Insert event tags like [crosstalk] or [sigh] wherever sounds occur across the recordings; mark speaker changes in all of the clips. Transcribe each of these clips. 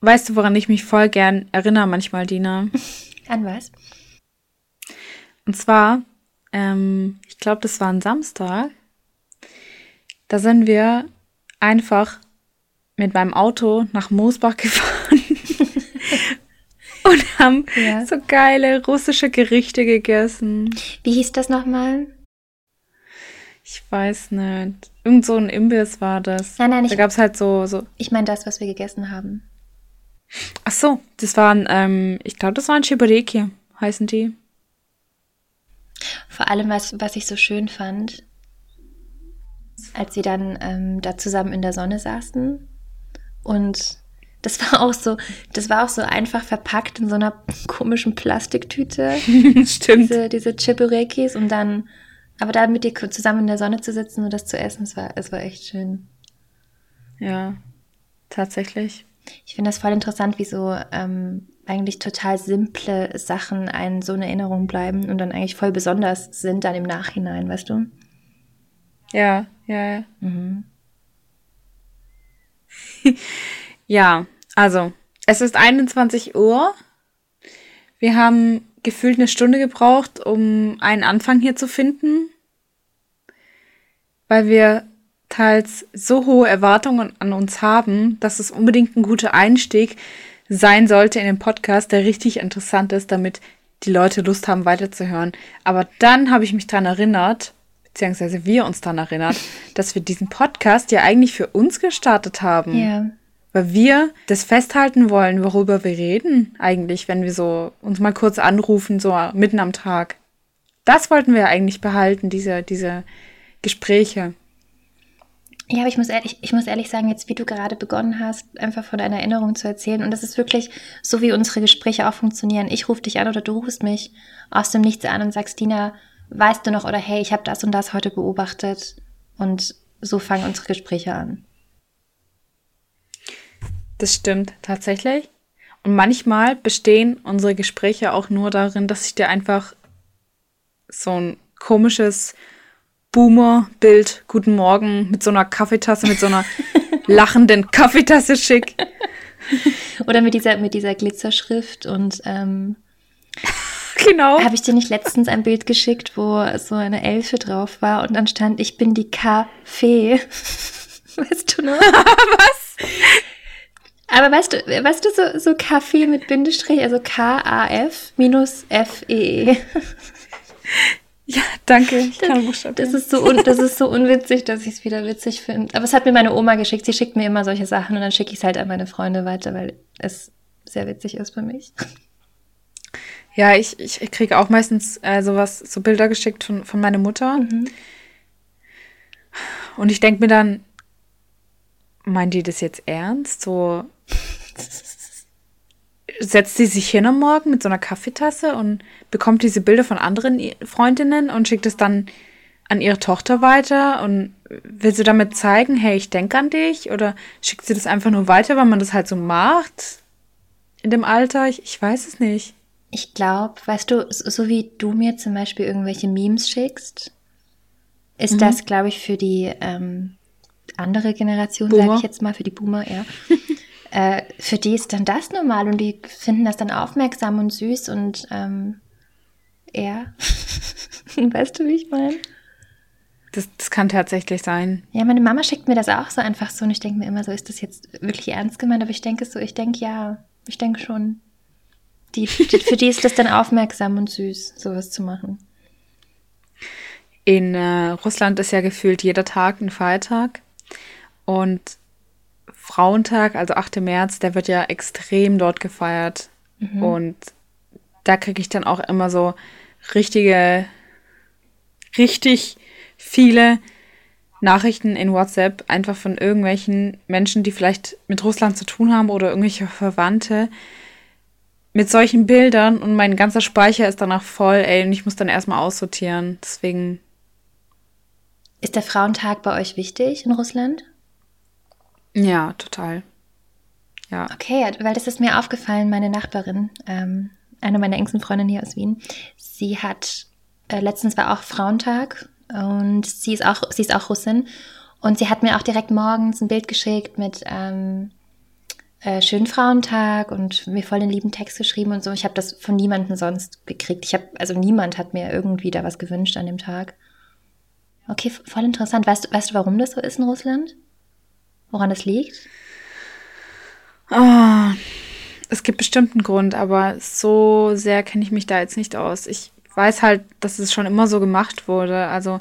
Speaker 1: weißt du, woran ich mich voll gern erinnere manchmal, Dina?
Speaker 2: An was?
Speaker 1: Und zwar, ähm, ich glaube, das war ein Samstag. Da sind wir einfach mit meinem Auto nach Moosbach gefahren [laughs] und haben
Speaker 2: Ja.
Speaker 1: so geile russische Gerichte gegessen.
Speaker 2: Wie hieß das nochmal?
Speaker 1: Ich weiß nicht. Irgend so ein Imbiss war das.
Speaker 2: Nein, nein,
Speaker 1: Da
Speaker 2: ich,
Speaker 1: gab es halt so, so.
Speaker 2: ich meine das, was wir gegessen haben.
Speaker 1: Ach so, das waren, ähm, ich glaube, das waren Chibureki, heißen die.
Speaker 2: Vor allem, was, was ich so schön fand, als wir dann ähm, da zusammen in der Sonne saßen und das war auch so, das war auch so einfach verpackt in so einer komischen Plastiktüte, [laughs]
Speaker 1: Stimmt.
Speaker 2: diese, diese Chiburekis und dann, aber da mit dir zusammen in der Sonne zu sitzen und das zu essen, es war, es war echt schön.
Speaker 1: Ja, tatsächlich.
Speaker 2: Ich finde das voll interessant, wie so ähm, eigentlich total simple Sachen einen so in Erinnerung bleiben und dann eigentlich voll besonders sind dann im Nachhinein, weißt du?
Speaker 1: Ja, ja, ja.
Speaker 2: Mhm. [laughs]
Speaker 1: Ja, also, es ist 21 Uhr. Wir haben gefühlt eine Stunde gebraucht, um einen Anfang hier zu finden, weil wir teils so hohe Erwartungen an uns haben, dass es unbedingt ein guter Einstieg sein sollte in den Podcast, der richtig interessant ist, damit die Leute Lust haben, weiterzuhören. Aber dann habe ich mich daran erinnert, beziehungsweise wir uns daran erinnert, [laughs] dass wir diesen Podcast ja eigentlich für uns gestartet haben.
Speaker 2: Ja.
Speaker 1: Weil wir das festhalten wollen, worüber wir reden, eigentlich, wenn wir so uns mal kurz anrufen, so mitten am Tag. Das wollten wir eigentlich behalten, diese, diese Gespräche.
Speaker 2: Ja, aber ich muss ehrlich, ich muss ehrlich sagen, jetzt wie du gerade begonnen hast, einfach von deiner Erinnerung zu erzählen. Und das ist wirklich so, wie unsere Gespräche auch funktionieren. Ich rufe dich an oder du rufst mich aus dem Nichts an und sagst, Dina, weißt du noch oder hey, ich habe das und das heute beobachtet. Und so fangen unsere Gespräche an.
Speaker 1: Das stimmt tatsächlich. Und manchmal bestehen unsere Gespräche auch nur darin, dass ich dir einfach so ein komisches Boomer-Bild, guten Morgen, mit so einer Kaffeetasse, mit so einer [laughs] lachenden Kaffeetasse schick.
Speaker 2: Oder mit dieser, mit dieser Glitzerschrift und ähm,
Speaker 1: Genau.
Speaker 2: habe ich dir nicht letztens ein Bild geschickt, wo so eine Elfe drauf war und dann stand, ich bin die Kaffee. [laughs] Weißt du noch? [laughs]
Speaker 1: Was?
Speaker 2: Aber weißt du, weißt du, so, so Kaffee mit Bindestrich, also K-A-F minus F-E-E.
Speaker 1: Ja, danke. Ich kann.
Speaker 2: Das ist so, un, das ist so unwitzig, dass ich es wieder witzig finde. Aber es hat mir meine Oma geschickt. Sie schickt mir immer solche Sachen und dann schicke ich es halt an meine Freunde weiter, weil es sehr witzig ist für mich.
Speaker 1: Ja, ich, ich, ich kriege auch meistens äh, sowas, so Bilder geschickt von, von meiner Mutter.
Speaker 2: Mhm.
Speaker 1: Und ich denke mir dann, meint die das jetzt ernst? So [laughs] setzt sie sich hin am Morgen mit so einer Kaffeetasse und bekommt diese Bilder von anderen Freundinnen und schickt es dann an ihre Tochter weiter und will sie damit zeigen, hey, ich denke an dich? Oder schickt sie das einfach nur weiter, weil man das halt so macht in dem Alter? Ich, ich weiß es nicht.
Speaker 2: Ich glaube, weißt du, so so wie du mir zum Beispiel irgendwelche Memes schickst, ist das, glaube ich, für die ähm, andere Generation, sage ich jetzt mal, für die Boomer, ja. [laughs] äh, für die ist dann das normal und die finden das dann aufmerksam und süß und ähm, ja. [laughs] weißt du, wie ich meine?
Speaker 1: Das, das kann tatsächlich sein.
Speaker 2: Ja, meine Mama schickt mir das auch so einfach so und ich denke mir immer so, ist das jetzt wirklich ernst gemeint? Aber ich denke so, ich denke ja, ich denke schon. Die, die, für die ist das dann aufmerksam und süß, sowas zu machen.
Speaker 1: In äh, Russland ist ja gefühlt jeder Tag ein Feiertag. Und Frauentag, also 8. März, der wird ja extrem dort gefeiert. Und da kriege ich dann auch immer so richtige, richtig viele Nachrichten in WhatsApp, einfach von irgendwelchen Menschen, die vielleicht mit Russland zu tun haben oder irgendwelche Verwandte, mit solchen Bildern und mein ganzer Speicher ist danach voll, ey, und ich muss dann erstmal aussortieren. Deswegen,
Speaker 2: Ist der Frauentag bei euch wichtig in Russland?
Speaker 1: Ja, total. Ja.
Speaker 2: Okay, weil das ist mir aufgefallen, meine Nachbarin, ähm, eine meiner engsten Freundinnen hier aus Wien, sie hat, äh, letztens war auch Frauentag und sie ist auch, sie ist auch Russin und sie hat mir auch direkt morgens ein Bild geschickt mit, ähm, äh, schönen Frauentag und mir voll den lieben Text geschrieben und so. Ich habe das von niemandem sonst gekriegt. Ich habe, also niemand hat mir irgendwie da was gewünscht an dem Tag. Okay, voll interessant. Weißt, weißt du, warum das so ist in Russland? Woran das liegt?
Speaker 1: Oh, es gibt bestimmt einen Grund, aber so sehr kenne ich mich da jetzt nicht aus. Ich weiß halt, dass es schon immer so gemacht wurde. Also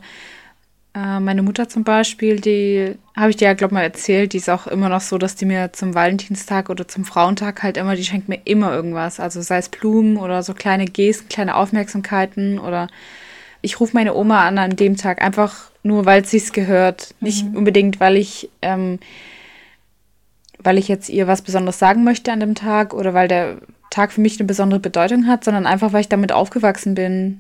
Speaker 1: äh, meine Mutter zum Beispiel, die habe ich dir ja, glaube ich, mal erzählt, die ist auch immer noch so, dass die mir zum Valentinstag oder zum Frauentag halt immer, die schenkt mir immer irgendwas. Also sei es Blumen oder so kleine Gesten, kleine Aufmerksamkeiten oder ich rufe meine Oma an an dem Tag, einfach nur, weil sie es gehört. Mhm. Nicht unbedingt, weil ich, ähm, weil ich jetzt ihr was Besonderes sagen möchte an dem Tag oder weil der Tag für mich eine besondere Bedeutung hat, sondern einfach, weil ich damit aufgewachsen bin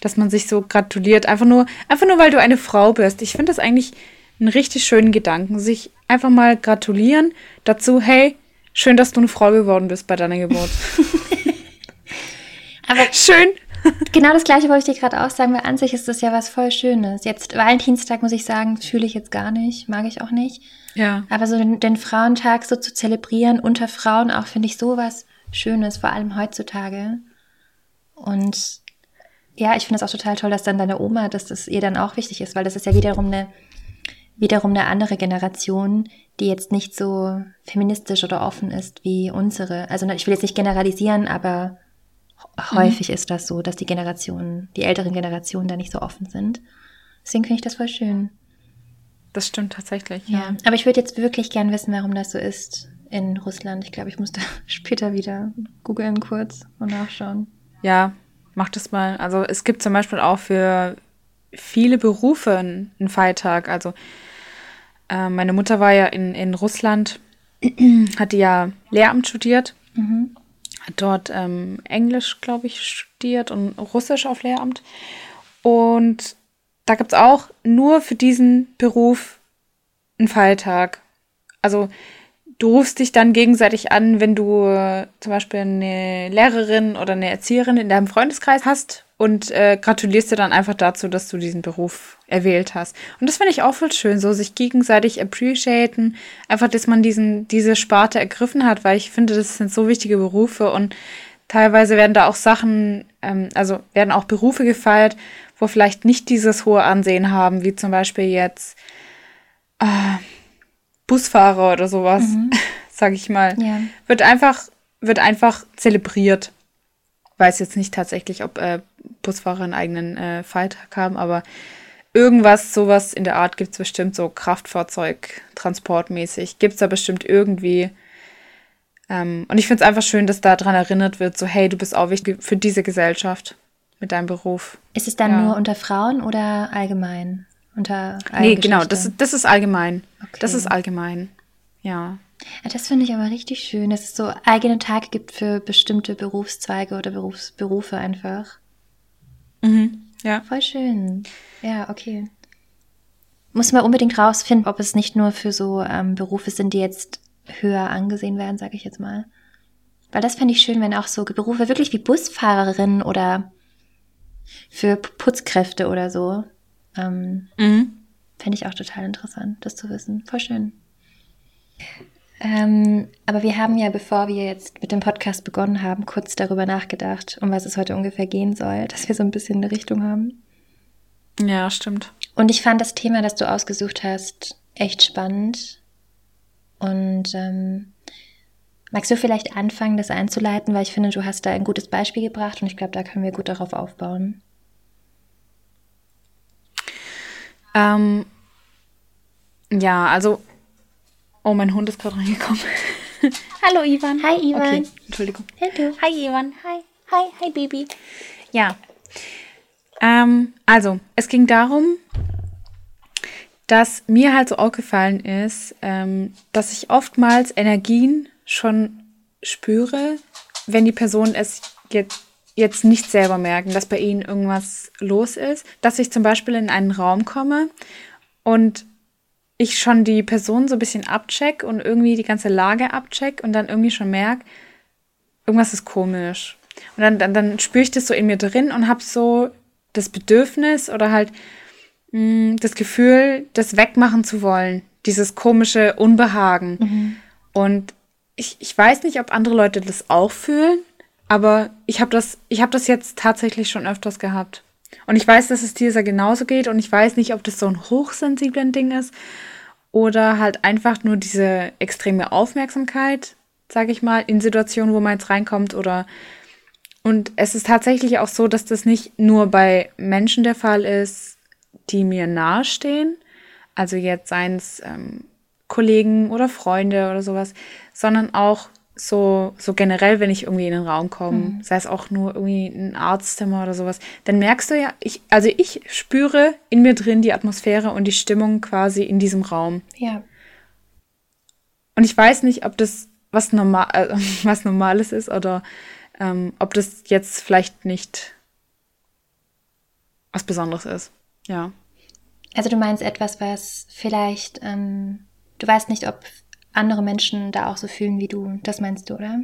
Speaker 1: dass man sich so gratuliert. Einfach nur, einfach nur, weil du eine Frau bist. Ich finde das eigentlich einen richtig schönen Gedanken. Sich einfach mal gratulieren dazu, hey, schön, dass du eine Frau geworden bist bei deiner Geburt. [laughs]
Speaker 2: Aber schön. [laughs] genau das gleiche wollte ich dir gerade auch sagen, weil an sich ist das ja was voll Schönes. Jetzt Valentinstag muss ich sagen, fühle ich jetzt gar nicht, mag ich auch nicht. Ja. Aber so den, den Frauentag so zu zelebrieren unter Frauen auch finde ich sowas Schönes, vor allem heutzutage. Und ja, ich finde es auch total toll, dass dann deine Oma, dass das ihr dann auch wichtig ist, weil das ist ja wiederum eine, wiederum eine andere Generation, die jetzt nicht so feministisch oder offen ist wie unsere. Also ich will jetzt nicht generalisieren, aber häufig mhm. ist das so, dass die Generationen, die älteren Generationen da nicht so offen sind. Deswegen finde ich das voll schön.
Speaker 1: Das stimmt tatsächlich.
Speaker 2: Ja, ja. aber ich würde jetzt wirklich gern wissen, warum das so ist in Russland. Ich glaube, ich muss da [laughs] später wieder googeln kurz und nachschauen.
Speaker 1: Ja, mach das mal. Also es gibt zum Beispiel auch für viele Berufe einen Feiertag. Also äh, meine Mutter war ja in, in Russland, [clears throat] hatte ja Lehramt studiert, mhm. Hat dort ähm, Englisch, glaube ich, studiert und Russisch auf Lehramt. Und da gibt es auch nur für diesen Beruf einen Feiertag. Also du rufst dich dann gegenseitig an, wenn du äh, zum Beispiel eine Lehrerin oder eine Erzieherin in deinem Freundeskreis hast und äh, gratulierst dir dann einfach dazu, dass du diesen Beruf erwählt hast. Und das finde ich auch voll schön, so sich gegenseitig appreciaten, einfach, dass man diesen, diese Sparte ergriffen hat, weil ich finde, das sind so wichtige Berufe und teilweise werden da auch Sachen, ähm, also werden auch Berufe gefeiert, wo vielleicht nicht dieses hohe Ansehen haben, wie zum Beispiel jetzt äh, Busfahrer oder sowas, mhm. [laughs] sag ich mal. Ja. Wird einfach, wird einfach zelebriert. Weiß jetzt nicht tatsächlich, ob äh, Busfahrer einen eigenen äh, Feiertag haben, aber irgendwas, sowas in der Art gibt es bestimmt, so Kraftfahrzeug, transportmäßig, gibt es da bestimmt irgendwie. Ähm, und ich finde es einfach schön, dass daran erinnert wird, so hey, du bist auch wichtig für diese Gesellschaft mit deinem Beruf.
Speaker 2: Ist es dann ja. nur unter Frauen oder allgemein?
Speaker 1: Unter nee, genau, das, das ist allgemein. Okay. Das ist allgemein. Ja.
Speaker 2: Ja das finde ich aber richtig schön, dass es so eigene Tage gibt für bestimmte Berufszweige oder Berufsberufe einfach. Mhm. Ja. Voll schön. Ja, okay. Muss man unbedingt rausfinden, ob es nicht nur für so ähm, Berufe sind, die jetzt höher angesehen werden, sage ich jetzt mal. Weil das fände ich schön, wenn auch so Berufe wirklich wie Busfahrerin oder für Putzkräfte oder so ähm, mhm. Fände ich auch total interessant, das zu wissen. Voll schön. Ähm, aber wir haben ja, bevor wir jetzt mit dem Podcast begonnen haben, kurz darüber nachgedacht, um was es heute ungefähr gehen soll, dass wir so ein bisschen eine Richtung haben.
Speaker 1: Ja, stimmt.
Speaker 2: Und ich fand das Thema, das du ausgesucht hast, echt spannend. Und ähm, magst du vielleicht anfangen, das einzuleiten, weil ich finde, du hast da ein gutes Beispiel gebracht und ich glaube, da können wir gut darauf aufbauen.
Speaker 1: Ähm, ja, also. Oh, mein Hund ist gerade reingekommen. [laughs]
Speaker 2: Hallo Ivan.
Speaker 1: Hi Ivan. Okay, Entschuldigung. Hallo. Hi Ivan. Hi. Hi, hi Baby. Ja. Ähm, also, es ging darum, dass mir halt so aufgefallen ist, ähm, dass ich oftmals Energien schon spüre, wenn die Person es jetzt jetzt nicht selber merken, dass bei ihnen irgendwas los ist. Dass ich zum Beispiel in einen Raum komme und ich schon die Person so ein bisschen abcheck und irgendwie die ganze Lage abcheck und dann irgendwie schon merke, irgendwas ist komisch. Und dann, dann, dann spüre ich das so in mir drin und habe so das Bedürfnis oder halt mh, mm, das Gefühl, das wegmachen zu wollen. Dieses komische Unbehagen. Mhm. Und ich, ich weiß nicht, ob andere Leute das auch fühlen, aber ich habe das, ich habe das jetzt tatsächlich schon öfters gehabt. Und ich weiß, dass es dir sehr genauso geht und ich weiß nicht, ob das so ein hochsensiblen Ding ist oder halt einfach nur diese extreme Aufmerksamkeit, sage ich mal, in Situationen, wo man jetzt reinkommt oder und es ist tatsächlich auch so, dass das nicht nur bei Menschen der Fall ist, die mir nahestehen, also jetzt seien es ähm, Kollegen oder Freunde oder sowas, sondern auch so, so generell, wenn ich irgendwie in den Raum komme, mhm. sei es auch nur irgendwie ein Arztzimmer oder sowas, dann merkst du ja, ich, also ich spüre in mir drin die Atmosphäre und die Stimmung quasi in diesem Raum.
Speaker 2: Ja.
Speaker 1: Und ich weiß nicht, ob das was normal, äh, [laughs] was Normales ist oder ähm, ob das jetzt vielleicht nicht was Besonderes ist. Ja.
Speaker 2: Also du meinst etwas, was vielleicht, ähm, du weißt nicht, ob andere Menschen da auch so fühlen wie du. Das meinst du, oder?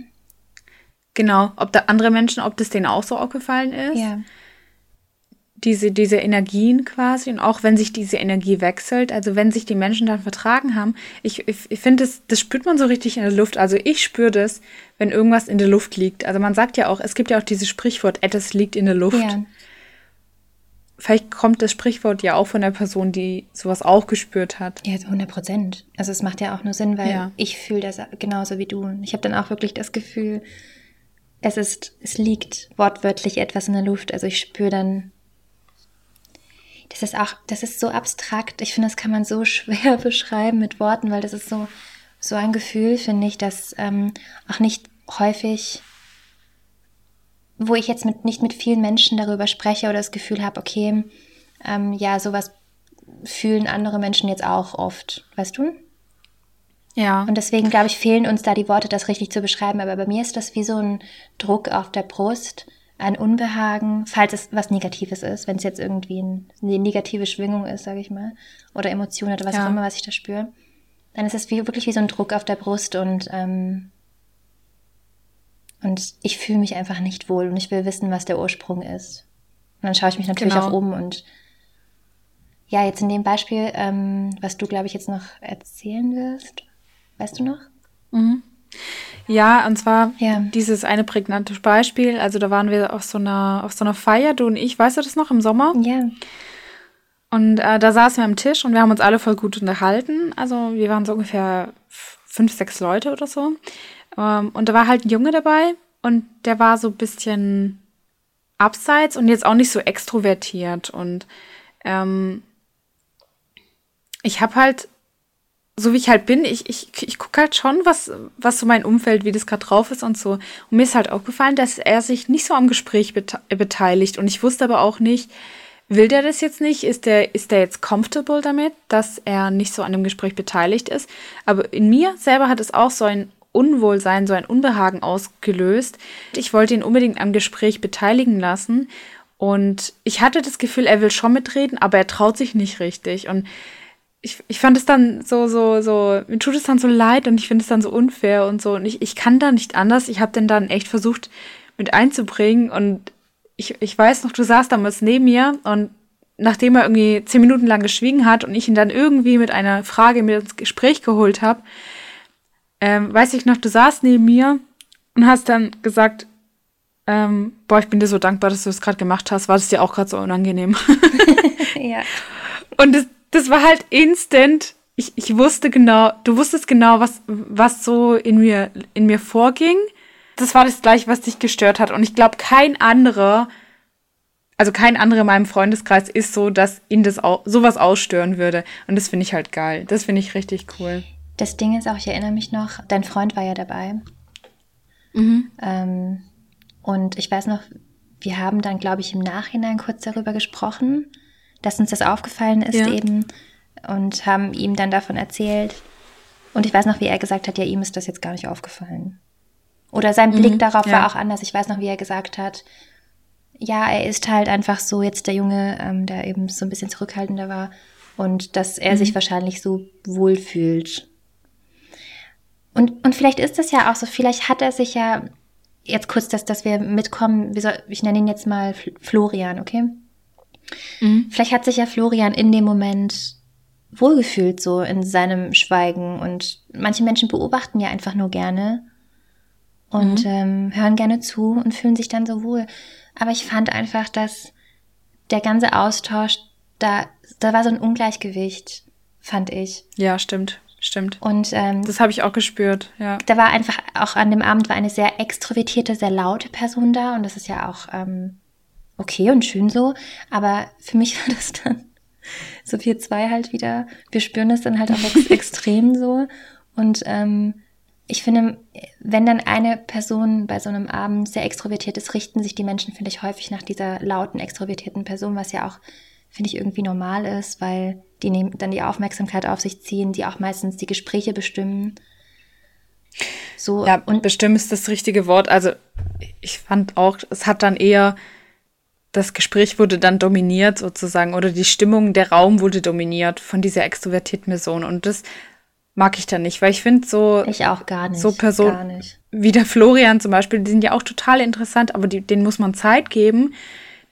Speaker 1: Genau, ob da andere Menschen, ob das denen auch so aufgefallen ist.
Speaker 2: Ja.
Speaker 1: Diese, diese Energien quasi und auch wenn sich diese Energie wechselt, also wenn sich die Menschen dann vertragen haben, ich, ich, ich finde, das, das spürt man so richtig in der Luft. Also ich spüre das, wenn irgendwas in der Luft liegt. Also man sagt ja auch, es gibt ja auch dieses Sprichwort, etwas liegt in der Luft. Ja vielleicht kommt das Sprichwort ja auch von der Person, die sowas auch gespürt hat.
Speaker 2: Ja, 100 Prozent. Also es macht ja auch nur Sinn, weil ja. ich fühle das genauso wie du. Ich habe dann auch wirklich das Gefühl, es ist, es liegt wortwörtlich etwas in der Luft. Also ich spüre dann, das ist auch, das ist so abstrakt. Ich finde, das kann man so [laughs] schwer beschreiben mit Worten, weil das ist so, so ein Gefühl, finde ich, das ähm, auch nicht häufig wo ich jetzt mit, nicht mit vielen Menschen darüber spreche oder das Gefühl habe, okay, ähm, ja, sowas fühlen andere Menschen jetzt auch oft, weißt du?
Speaker 1: Ja.
Speaker 2: Und deswegen, glaube ich, fehlen uns da die Worte, das richtig zu beschreiben. Aber bei mir ist das wie so ein Druck auf der Brust, ein Unbehagen, falls es was Negatives ist, wenn es jetzt irgendwie ein, eine negative Schwingung ist, sage ich mal, oder Emotionen oder was ja. auch immer, was ich da spüre, dann ist es wie, wirklich wie so ein Druck auf der Brust und ähm, und ich fühle mich einfach nicht wohl und ich will wissen, was der Ursprung ist. Und dann schaue ich mich natürlich genau. auch um und ja, jetzt in dem Beispiel, ähm, was du, glaube ich, jetzt noch erzählen wirst, weißt du noch?
Speaker 1: Mhm. Ja, und zwar ja. dieses eine prägnante Beispiel. Also da waren wir auf so einer, auf so einer Feier, du und ich, weißt du das noch, im Sommer?
Speaker 2: Ja.
Speaker 1: Und äh, da saßen wir am Tisch und wir haben uns alle voll gut unterhalten. Also wir waren so ungefähr fünf, sechs Leute oder so. Ähm, und da war halt ein Junge dabei und der war so ein bisschen abseits und jetzt auch nicht so extrovertiert. Und ähm, ich habe halt, so wie ich halt bin, ich, ich, ich gucke halt schon, was, was so mein Umfeld, wie das gerade drauf ist und so. Und mir ist halt aufgefallen, dass er sich nicht so am Gespräch bete beteiligt. Und ich wusste aber auch nicht, will der das jetzt nicht? Ist der, ist der jetzt comfortable damit, dass er nicht so an dem Gespräch beteiligt ist? Aber in mir selber hat es auch so ein Unwohlsein, so ein Unbehagen ausgelöst. Ich wollte ihn unbedingt am Gespräch beteiligen lassen und ich hatte das Gefühl, er will schon mitreden, aber er traut sich nicht richtig und ich, ich fand es dann so, so, so, mir tut es dann so leid und ich finde es dann so unfair und so. Und ich, ich kann da nicht anders. Ich habe den dann echt versucht mit einzubringen. Und ich, ich weiß noch, du saßt damals neben mir und nachdem er irgendwie zehn Minuten lang geschwiegen hat und ich ihn dann irgendwie mit einer Frage mit ins Gespräch geholt habe, ähm, weiß ich noch, du saßt neben mir und hast dann gesagt, ähm, boah, ich bin dir so dankbar, dass du das gerade gemacht hast. War das dir auch gerade so unangenehm? [laughs]
Speaker 2: ja.
Speaker 1: Und das, das war halt instant. Ich, ich wusste genau, du wusstest genau, was, was so in mir, in mir vorging. Das war das gleiche, was dich gestört hat. Und ich glaube, kein anderer, also kein anderer in meinem Freundeskreis ist so, dass ihn das auch, sowas ausstören würde. Und das finde ich halt geil. Das finde ich richtig cool.
Speaker 2: Das Ding ist auch, ich erinnere mich noch, dein Freund war ja dabei.
Speaker 1: Mhm.
Speaker 2: Ähm, und ich weiß noch, wir haben dann, glaube ich, im Nachhinein kurz darüber gesprochen, dass uns das aufgefallen ist ja. eben und haben ihm dann davon erzählt. Und ich weiß noch, wie er gesagt hat, ja, ihm ist das jetzt gar nicht aufgefallen. Oder sein mhm, Blick darauf ja. war auch anders. Ich weiß noch, wie er gesagt hat, ja, er ist halt einfach so jetzt der Junge, ähm, der eben so ein bisschen zurückhaltender war und dass er mhm. sich wahrscheinlich so wohl fühlt und, und vielleicht ist das ja auch so, vielleicht hat er sich ja, jetzt kurz, dass, dass wir mitkommen, wie soll, ich nenne ihn jetzt mal Florian, okay? Mhm. Vielleicht hat sich ja Florian in dem Moment wohlgefühlt so in seinem Schweigen. Und manche Menschen beobachten ja einfach nur gerne und mhm. ähm, hören gerne zu und fühlen sich dann so wohl. Aber ich fand einfach, dass der ganze Austausch, da, da war so ein Ungleichgewicht, fand ich.
Speaker 1: Ja, stimmt. Stimmt.
Speaker 2: Und ähm,
Speaker 1: das habe ich auch gespürt, ja.
Speaker 2: Da war einfach, auch an dem Abend war eine sehr extrovertierte, sehr laute Person da und das ist ja auch ähm, okay und schön so. Aber für mich [laughs] war das dann so wir zwei halt wieder, wir spüren das dann halt auch ex [laughs] extrem so. Und ähm, ich finde, wenn dann eine Person bei so einem Abend sehr extrovertiert ist, richten sich die Menschen, finde ich, häufig nach dieser lauten, extrovertierten Person, was ja auch, finde ich, irgendwie normal ist, weil die nehmen dann die Aufmerksamkeit auf sich ziehen, die auch meistens die Gespräche bestimmen.
Speaker 1: So, ja, und bestimmen ist das richtige Wort. Also ich fand auch, es hat dann eher, das Gespräch wurde dann dominiert sozusagen oder die Stimmung, der Raum wurde dominiert von dieser extrovertierten Person. Und das mag ich dann nicht, weil ich finde so.
Speaker 2: Ich auch gar nicht.
Speaker 1: So Personen wie der Florian zum Beispiel, die sind ja auch total interessant, aber die, denen muss man Zeit geben,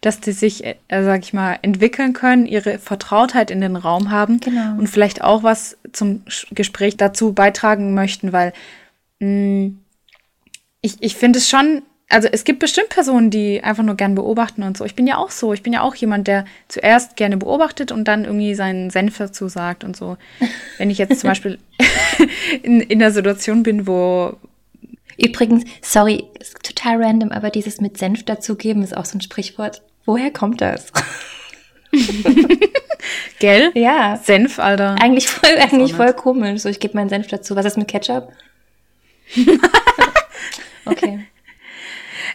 Speaker 1: dass die sich, äh, sag ich mal, entwickeln können, ihre Vertrautheit in den Raum haben
Speaker 2: genau.
Speaker 1: und vielleicht auch was zum Gespräch dazu beitragen möchten, weil mh, mm, ich, ich finde es schon also es gibt bestimmt Personen, die einfach nur gern beobachten und so. Ich bin ja auch so. Ich bin ja auch jemand, der zuerst gerne beobachtet und dann irgendwie seinen Senf dazu sagt und so. [laughs] Wenn ich jetzt zum Beispiel [laughs] in, in einer Situation bin, wo.
Speaker 2: Übrigens, sorry, ist total random, aber dieses mit Senf dazugeben ist auch so ein Sprichwort. Woher kommt das? [laughs]
Speaker 1: Gell?
Speaker 2: Ja.
Speaker 1: Senf, Alter.
Speaker 2: Eigentlich voll, eigentlich voll komisch. So, ich gebe meinen Senf dazu. Was ist mit Ketchup? [laughs] okay.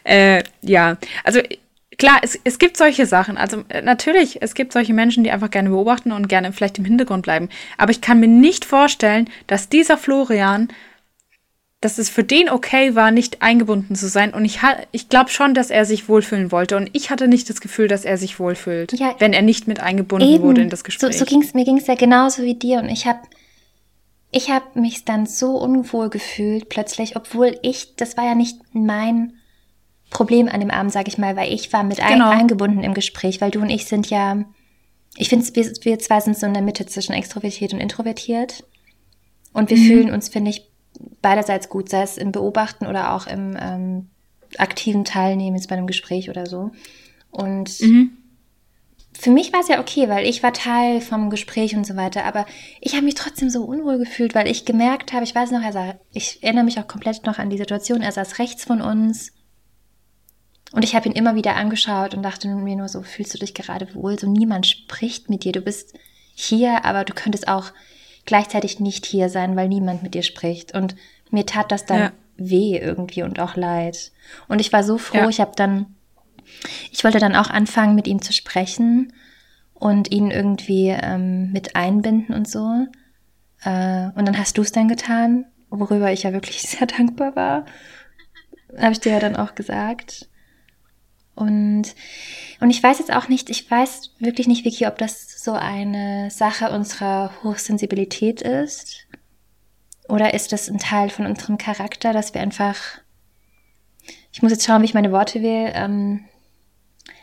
Speaker 1: Äh, ja, also klar, es, es gibt solche Sachen. Also äh, natürlich, es gibt solche Menschen, die einfach gerne beobachten und gerne vielleicht im Hintergrund bleiben. Aber ich kann mir nicht vorstellen, dass dieser Florian, dass es für den okay war, nicht eingebunden zu sein. Und ich, ich glaube schon, dass er sich wohlfühlen wollte. Und ich hatte nicht das Gefühl, dass er sich wohlfühlt, ja, wenn er nicht mit eingebunden eben. wurde in das Gespräch.
Speaker 2: So, so ging's, mir ging es ja genauso wie dir. Und ich habe ich hab mich dann so unwohl gefühlt plötzlich, obwohl ich, das war ja nicht mein Problem an dem Abend, sage ich mal, weil ich war mit genau. ein, eingebunden im Gespräch, weil du und ich sind ja, ich finde, wir, wir zwei sind so in der Mitte zwischen extrovertiert und introvertiert. Und wir mhm. fühlen uns, finde ich, beiderseits gut, sei es im Beobachten oder auch im ähm, aktiven Teilnehmen jetzt bei einem Gespräch oder so. Und mhm. für mich war es ja okay, weil ich war Teil vom Gespräch und so weiter, aber ich habe mich trotzdem so unwohl gefühlt, weil ich gemerkt habe, ich weiß noch, er sah, ich erinnere mich auch komplett noch an die Situation, er saß rechts von uns und ich habe ihn immer wieder angeschaut und dachte mir nur so, fühlst du dich gerade wohl? So niemand spricht mit dir. Du bist hier, aber du könntest auch gleichzeitig nicht hier sein, weil niemand mit dir spricht. Und mir tat das dann ja. weh irgendwie und auch leid. Und ich war so froh, ja. ich habe dann, ich wollte dann auch anfangen, mit ihm zu sprechen und ihn irgendwie ähm, mit einbinden und so. Äh, und dann hast du es dann getan, worüber ich ja wirklich [laughs] sehr dankbar war. Habe ich dir ja dann auch gesagt. Und, und ich weiß jetzt auch nicht, ich weiß wirklich nicht, Vicky, ob das so eine Sache unserer Hochsensibilität ist. Oder ist das ein Teil von unserem Charakter, dass wir einfach, ich muss jetzt schauen, wie ich meine Worte wähle, ähm,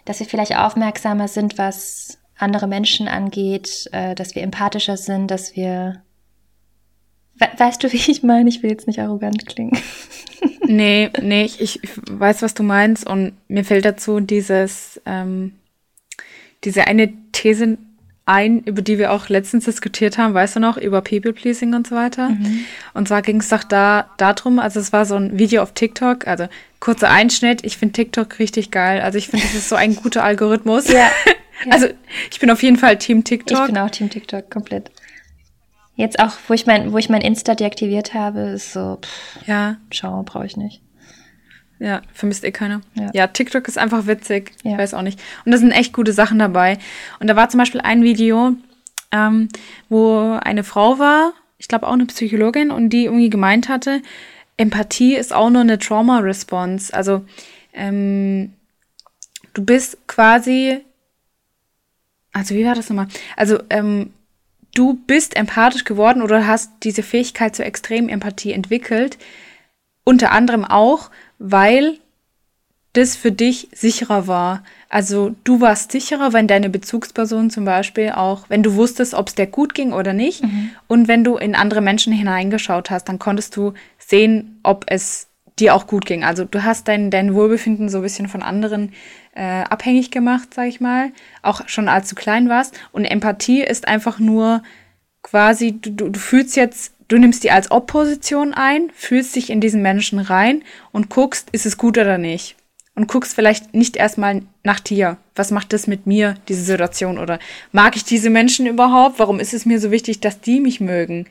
Speaker 2: dass wir vielleicht aufmerksamer sind, was andere Menschen angeht, äh, dass wir empathischer sind, dass wir Weißt du, [laughs] wie ich meine? Ich will jetzt nicht arrogant klingen. [laughs]
Speaker 1: nee, nee, ich, ich weiß, was du meinst. Und mir fällt dazu dieses, ähm, diese eine These ein, über die wir auch letztens diskutiert haben, weißt du noch, über People-Pleasing und so weiter. Mhm. Und zwar ging es doch da darum, also es war so ein Video auf TikTok, also kurzer Einschnitt. Ich finde TikTok richtig geil. Also ich finde, das ist so ein guter Algorithmus. Ja. ja. [laughs] Also ich bin auf jeden Fall Team TikTok.
Speaker 2: Ich bin auch Team TikTok, komplett. Jetzt auch, wo ich mein, wo ich mein Insta deaktiviert habe, ist so, pff,
Speaker 1: ja,
Speaker 2: schau, brauche ich nicht.
Speaker 1: Ja, vermisst eh keiner. Ja. ja. TikTok ist einfach witzig. Ja. Ich weiß auch nicht. Und da sind echt gute Sachen dabei. Und da war zum Beispiel ein Video, ähm, wo eine Frau war, ich glaube auch eine Psychologin, und die irgendwie gemeint hatte, Empathie ist auch nur eine Trauma-Response. Also ähm, du bist quasi, also wie war das nochmal? Also ähm, du bist empathisch geworden oder hast diese Fähigkeit zur extremen Empathie entwickelt, unter anderem auch, weil das für dich sicherer war. Also du warst sicherer, wenn deine Bezugsperson zum Beispiel auch, wenn du wusstest, ob es dir gut ging oder nicht. Mhm. Und wenn du in andere Menschen hineingeschaut hast, dann konntest du sehen, ob es dir auch gut ging. Also du hast dein, dein Wohlbefinden so ein bisschen von anderen äh, abhängig gemacht, sag ich mal. Auch schon als du klein warst. Und Empathie ist einfach nur quasi, du, du, du fühlst jetzt du nimmst die als Opposition ein, fühlst dich in diesen Menschen rein und guckst, ist es gut oder nicht und guckst vielleicht nicht erstmal nach dir. Was macht das mit mir, diese Situation? Oder mag ich diese Menschen überhaupt? Warum ist es mir so wichtig, dass die mich mögen?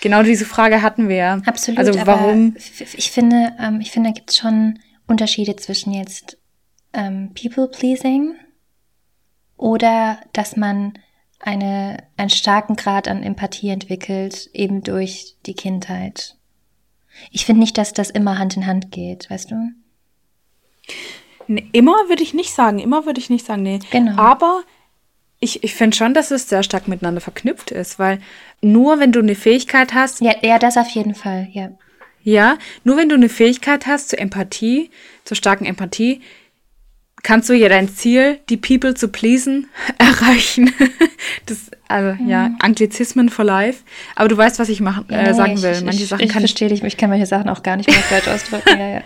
Speaker 1: Genau diese Frage hatten wir ja.
Speaker 2: Absolut. Also warum? ich finde, ähm, ich finde, da gibt es schon Unterschiede zwischen jetzt ähm, People-Pleasing oder dass man eine, einen starken Grad an Empathie entwickelt, eben durch die Kindheit. Ich finde nicht, dass das immer Hand in Hand geht, weißt du?
Speaker 1: Nee, immer würde ich nicht sagen, immer würde ich nicht sagen, nee. Genau. Aber ich, ich finde schon, dass es sehr stark miteinander verknüpft ist, weil nur wenn du eine Fähigkeit hast.
Speaker 2: Ja, ja, das auf jeden Fall, ja.
Speaker 1: Ja, nur wenn du eine Fähigkeit hast zur Empathie, zur starken Empathie, kannst du ja dein Ziel, die People zu pleasen, [laughs] erreichen. das, also mhm. ja, Anglizismen for life. Aber du weißt, was ich machen, äh, sagen will.
Speaker 2: Manche ich, Sachen ich kann verstehe dich, ich kann manche Sachen auch gar nicht mehr Deutsch ausdrücken. ja,
Speaker 1: ja.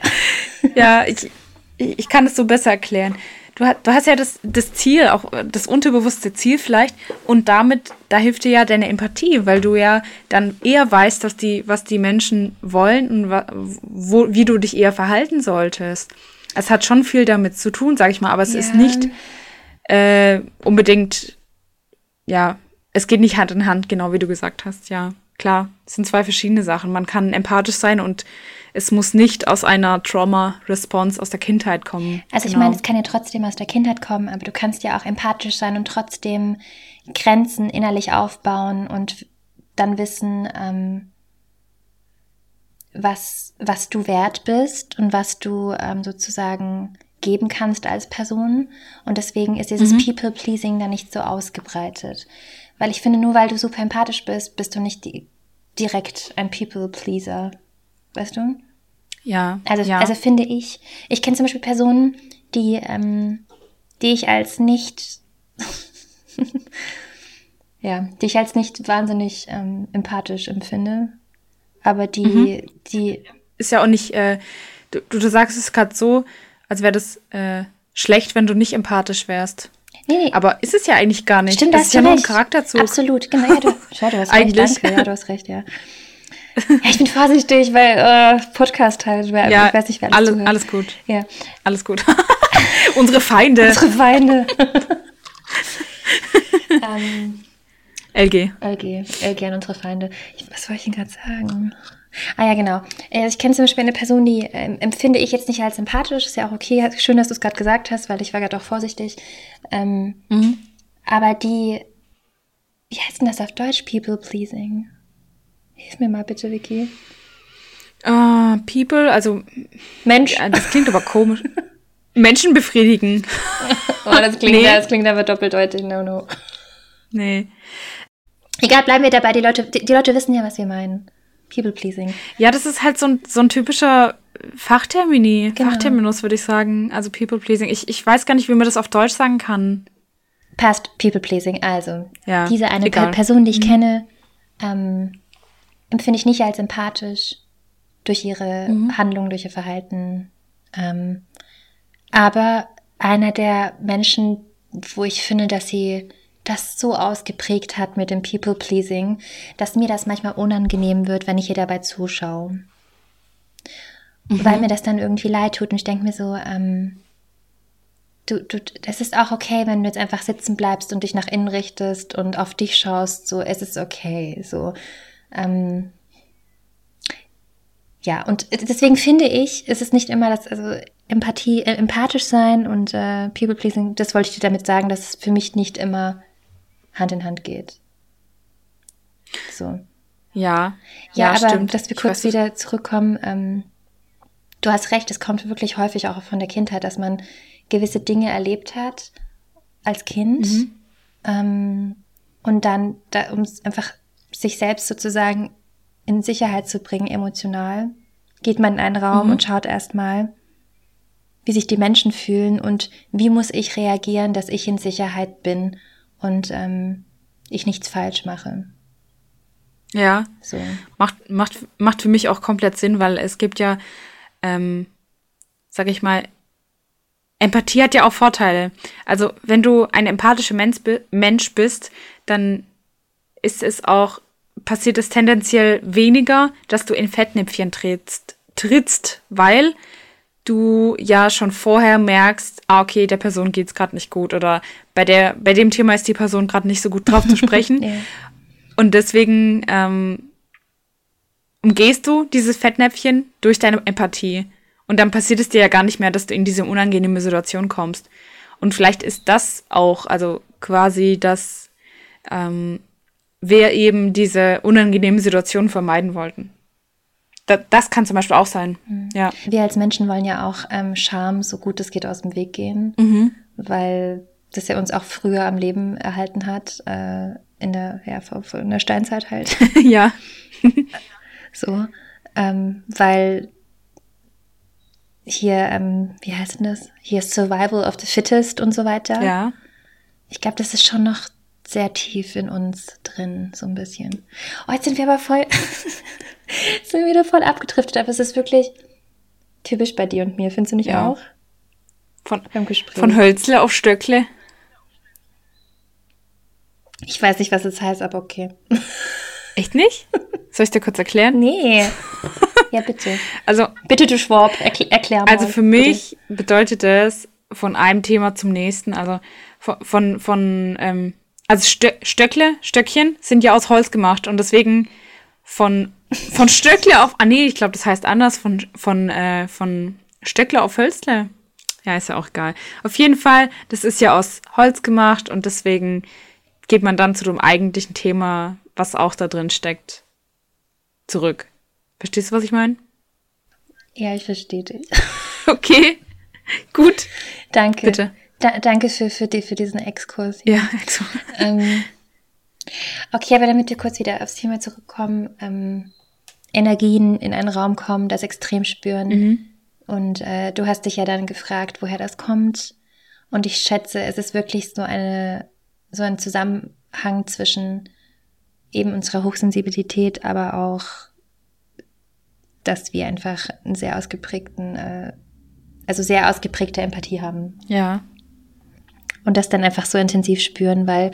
Speaker 1: [laughs] ja, ich, ich kann es so besser erklären. Du, du hast ja das, das Ziel, auch das unterbewusste Ziel vielleicht, und damit, da hilft dir ja deine Empathie, weil du ja dann eher weißt, was die, was die Menschen wollen und wo, wie du dich eher verhalten solltest. Es hat schon viel damit zu tun, sag ich mal, aber es ja. ist nicht äh, unbedingt, ja, es geht nicht Hand in Hand, genau wie du gesagt hast, ja. Klar, es sind zwei verschiedene Sachen. Man kann empathisch sein und es muss nicht aus einer Trauma-Response aus der Kindheit kommen.
Speaker 2: Also genau. ich meine, es kann ja trotzdem aus der Kindheit kommen, aber du kannst ja auch empathisch sein und trotzdem Grenzen innerlich aufbauen und dann wissen, ähm, was, was du wert bist und was du ähm, sozusagen geben kannst als Person. Und deswegen ist dieses mhm. People-Pleasing da nicht so ausgebreitet. Weil ich finde, nur weil du super empathisch bist, bist du nicht die, direkt ein People-Pleaser. Weißt du?
Speaker 1: Ja.
Speaker 2: Also,
Speaker 1: ja.
Speaker 2: also finde ich, ich kenne zum Beispiel Personen, die, ähm, die ich als nicht, [laughs] ja, die ich als nicht wahnsinnig ähm, empathisch empfinde. Aber die, mhm. die.
Speaker 1: Ist ja auch nicht, äh, du, du sagst es gerade so, als wäre das äh, schlecht, wenn du nicht empathisch wärst. Nee, nee. Aber ist es ja eigentlich gar nicht.
Speaker 2: Stimmt, das ist ja recht. nur ein Charakterzug. Absolut, genau. Ja, du, [laughs] schau, du hast recht, danke. Ja, du hast recht, ja. Ja, ich bin vorsichtig, weil äh, Podcast halt, wer,
Speaker 1: ja, ich weiß nicht, wer alles, alles, alles gut. Ja. Alles gut. [laughs] Unsere Feinde.
Speaker 2: Unsere Feinde. [laughs] ähm,
Speaker 1: LG.
Speaker 2: LG. LG an unsere Feinde. Ich, was soll ich denn gerade sagen? Ah ja, genau. Also ich kenne zum Beispiel eine Person, die ähm, empfinde ich jetzt nicht als sympathisch. Ist ja auch okay. Schön, dass du es gerade gesagt hast, weil ich war gerade auch vorsichtig. Ähm, mhm. Aber die, wie heißt denn das auf Deutsch? People pleasing. Hilf mir mal bitte, Vicky.
Speaker 1: Uh, people, also Mensch. Ja, das klingt aber komisch. Menschen befriedigen. [laughs]
Speaker 2: oh, das klingt, nee. das klingt aber doppeldeutig. No, no.
Speaker 1: Nee.
Speaker 2: Egal, bleiben wir dabei. Die Leute, die, die Leute wissen ja, was wir meinen. People pleasing.
Speaker 1: Ja, das ist halt so ein, so ein typischer Fachtermini, genau. Fachterminus, würde ich sagen. Also People pleasing. Ich, ich weiß gar nicht, wie man das auf Deutsch sagen kann.
Speaker 2: Passt, People pleasing. Also, ja, diese eine egal. Person, die ich mhm. kenne, ähm, empfinde ich nicht als empathisch durch ihre mhm. Handlung, durch ihr Verhalten. Ähm, aber einer der Menschen, wo ich finde, dass sie das so ausgeprägt hat mit dem People-Pleasing, dass mir das manchmal unangenehm wird, wenn ich ihr dabei zuschaue. Mhm. Weil mir das dann irgendwie leid tut und ich denke mir so, ähm, du, du, das ist auch okay, wenn du jetzt einfach sitzen bleibst und dich nach innen richtest und auf dich schaust, so, es ist okay, so. Ähm, ja, und deswegen finde ich, ist es nicht immer das, also Empathie, äh, empathisch sein und äh, People-Pleasing, das wollte ich dir damit sagen, dass es für mich nicht immer Hand in Hand geht. So.
Speaker 1: Ja.
Speaker 2: Ja, ja aber stimmt. dass wir kurz wieder zurückkommen, ähm, du hast recht, es kommt wirklich häufig auch von der Kindheit, dass man gewisse Dinge erlebt hat als Kind mhm. ähm, und dann, da, um einfach sich selbst sozusagen in Sicherheit zu bringen, emotional, geht man in einen Raum mhm. und schaut erstmal, wie sich die Menschen fühlen und wie muss ich reagieren, dass ich in Sicherheit bin und ähm, ich nichts falsch mache.
Speaker 1: Ja. So. Macht, macht, macht für mich auch komplett Sinn, weil es gibt ja, ähm, sag ich mal, Empathie hat ja auch Vorteile. Also, wenn du ein empathischer Mensch bist, dann ist es auch, passiert es tendenziell weniger, dass du in Fettnäpfchen trittst, trittst weil du ja schon vorher merkst, ah, okay, der Person geht's gerade nicht gut oder bei der, bei dem Thema ist die Person gerade nicht so gut drauf zu sprechen. [laughs] ja. Und deswegen ähm, umgehst du dieses Fettnäpfchen durch deine Empathie. Und dann passiert es dir ja gar nicht mehr, dass du in diese unangenehme Situation kommst. Und vielleicht ist das auch, also quasi das, ähm, wir eben diese unangenehme Situation vermeiden wollten. Da, das kann zum Beispiel auch sein. Mhm. Ja.
Speaker 2: Wir als Menschen wollen ja auch ähm, Scham so gut es geht aus dem Weg gehen, mhm. weil das ja uns auch früher am Leben erhalten hat, äh, in der, ja, in der Steinzeit halt. [laughs] [laughs]
Speaker 1: ja.
Speaker 2: so, ähm, weil hier, ähm, wie heißt denn das? Hier Survival of the Fittest und so weiter.
Speaker 1: Ja.
Speaker 2: Ich glaube, das ist schon noch sehr tief in uns drin, so ein bisschen. Oh, jetzt sind wir aber voll, [laughs] sind wieder voll abgedriftet, aber es ist wirklich typisch bei dir und mir, findest du nicht ja. auch?
Speaker 1: Von, von Hölzle auf Stöckle.
Speaker 2: Ich weiß nicht, was es heißt, aber okay. [laughs]
Speaker 1: Echt nicht? Soll ich dir kurz erklären?
Speaker 2: Nee. [laughs] Ja, bitte.
Speaker 1: Also,
Speaker 2: bitte, du Schwab, erklär, erklär mal.
Speaker 1: Also für mich bitte. bedeutet es von einem Thema zum nächsten, also von, von, von ähm, also Stö Stöckle, Stöckchen sind ja aus Holz gemacht und deswegen von, von Stöckle auf, ah nee, ich glaube, das heißt anders, von, von, äh, von Stöckle auf Hölzle. Ja, ist ja auch egal. Auf jeden Fall, das ist ja aus Holz gemacht und deswegen geht man dann zu dem eigentlichen Thema, was auch da drin steckt, zurück. Verstehst du, was ich meine?
Speaker 2: Ja, ich verstehe dich. [laughs]
Speaker 1: okay, gut.
Speaker 2: Danke.
Speaker 1: Bitte.
Speaker 2: Da, danke für, für, die, für diesen Exkurs.
Speaker 1: Ja, Exkurs.
Speaker 2: Ähm, okay, aber damit wir kurz wieder aufs Thema zurückkommen, ähm, Energien in einen Raum kommen, das extrem spüren. Mhm. Und äh, du hast dich ja dann gefragt, woher das kommt. Und ich schätze, es ist wirklich so eine so ein Zusammenhang zwischen eben unserer Hochsensibilität, aber auch, dass wir einfach einen sehr ausgeprägten, äh, also sehr ausgeprägte Empathie haben.
Speaker 1: Ja.
Speaker 2: Und das dann einfach so intensiv spüren, weil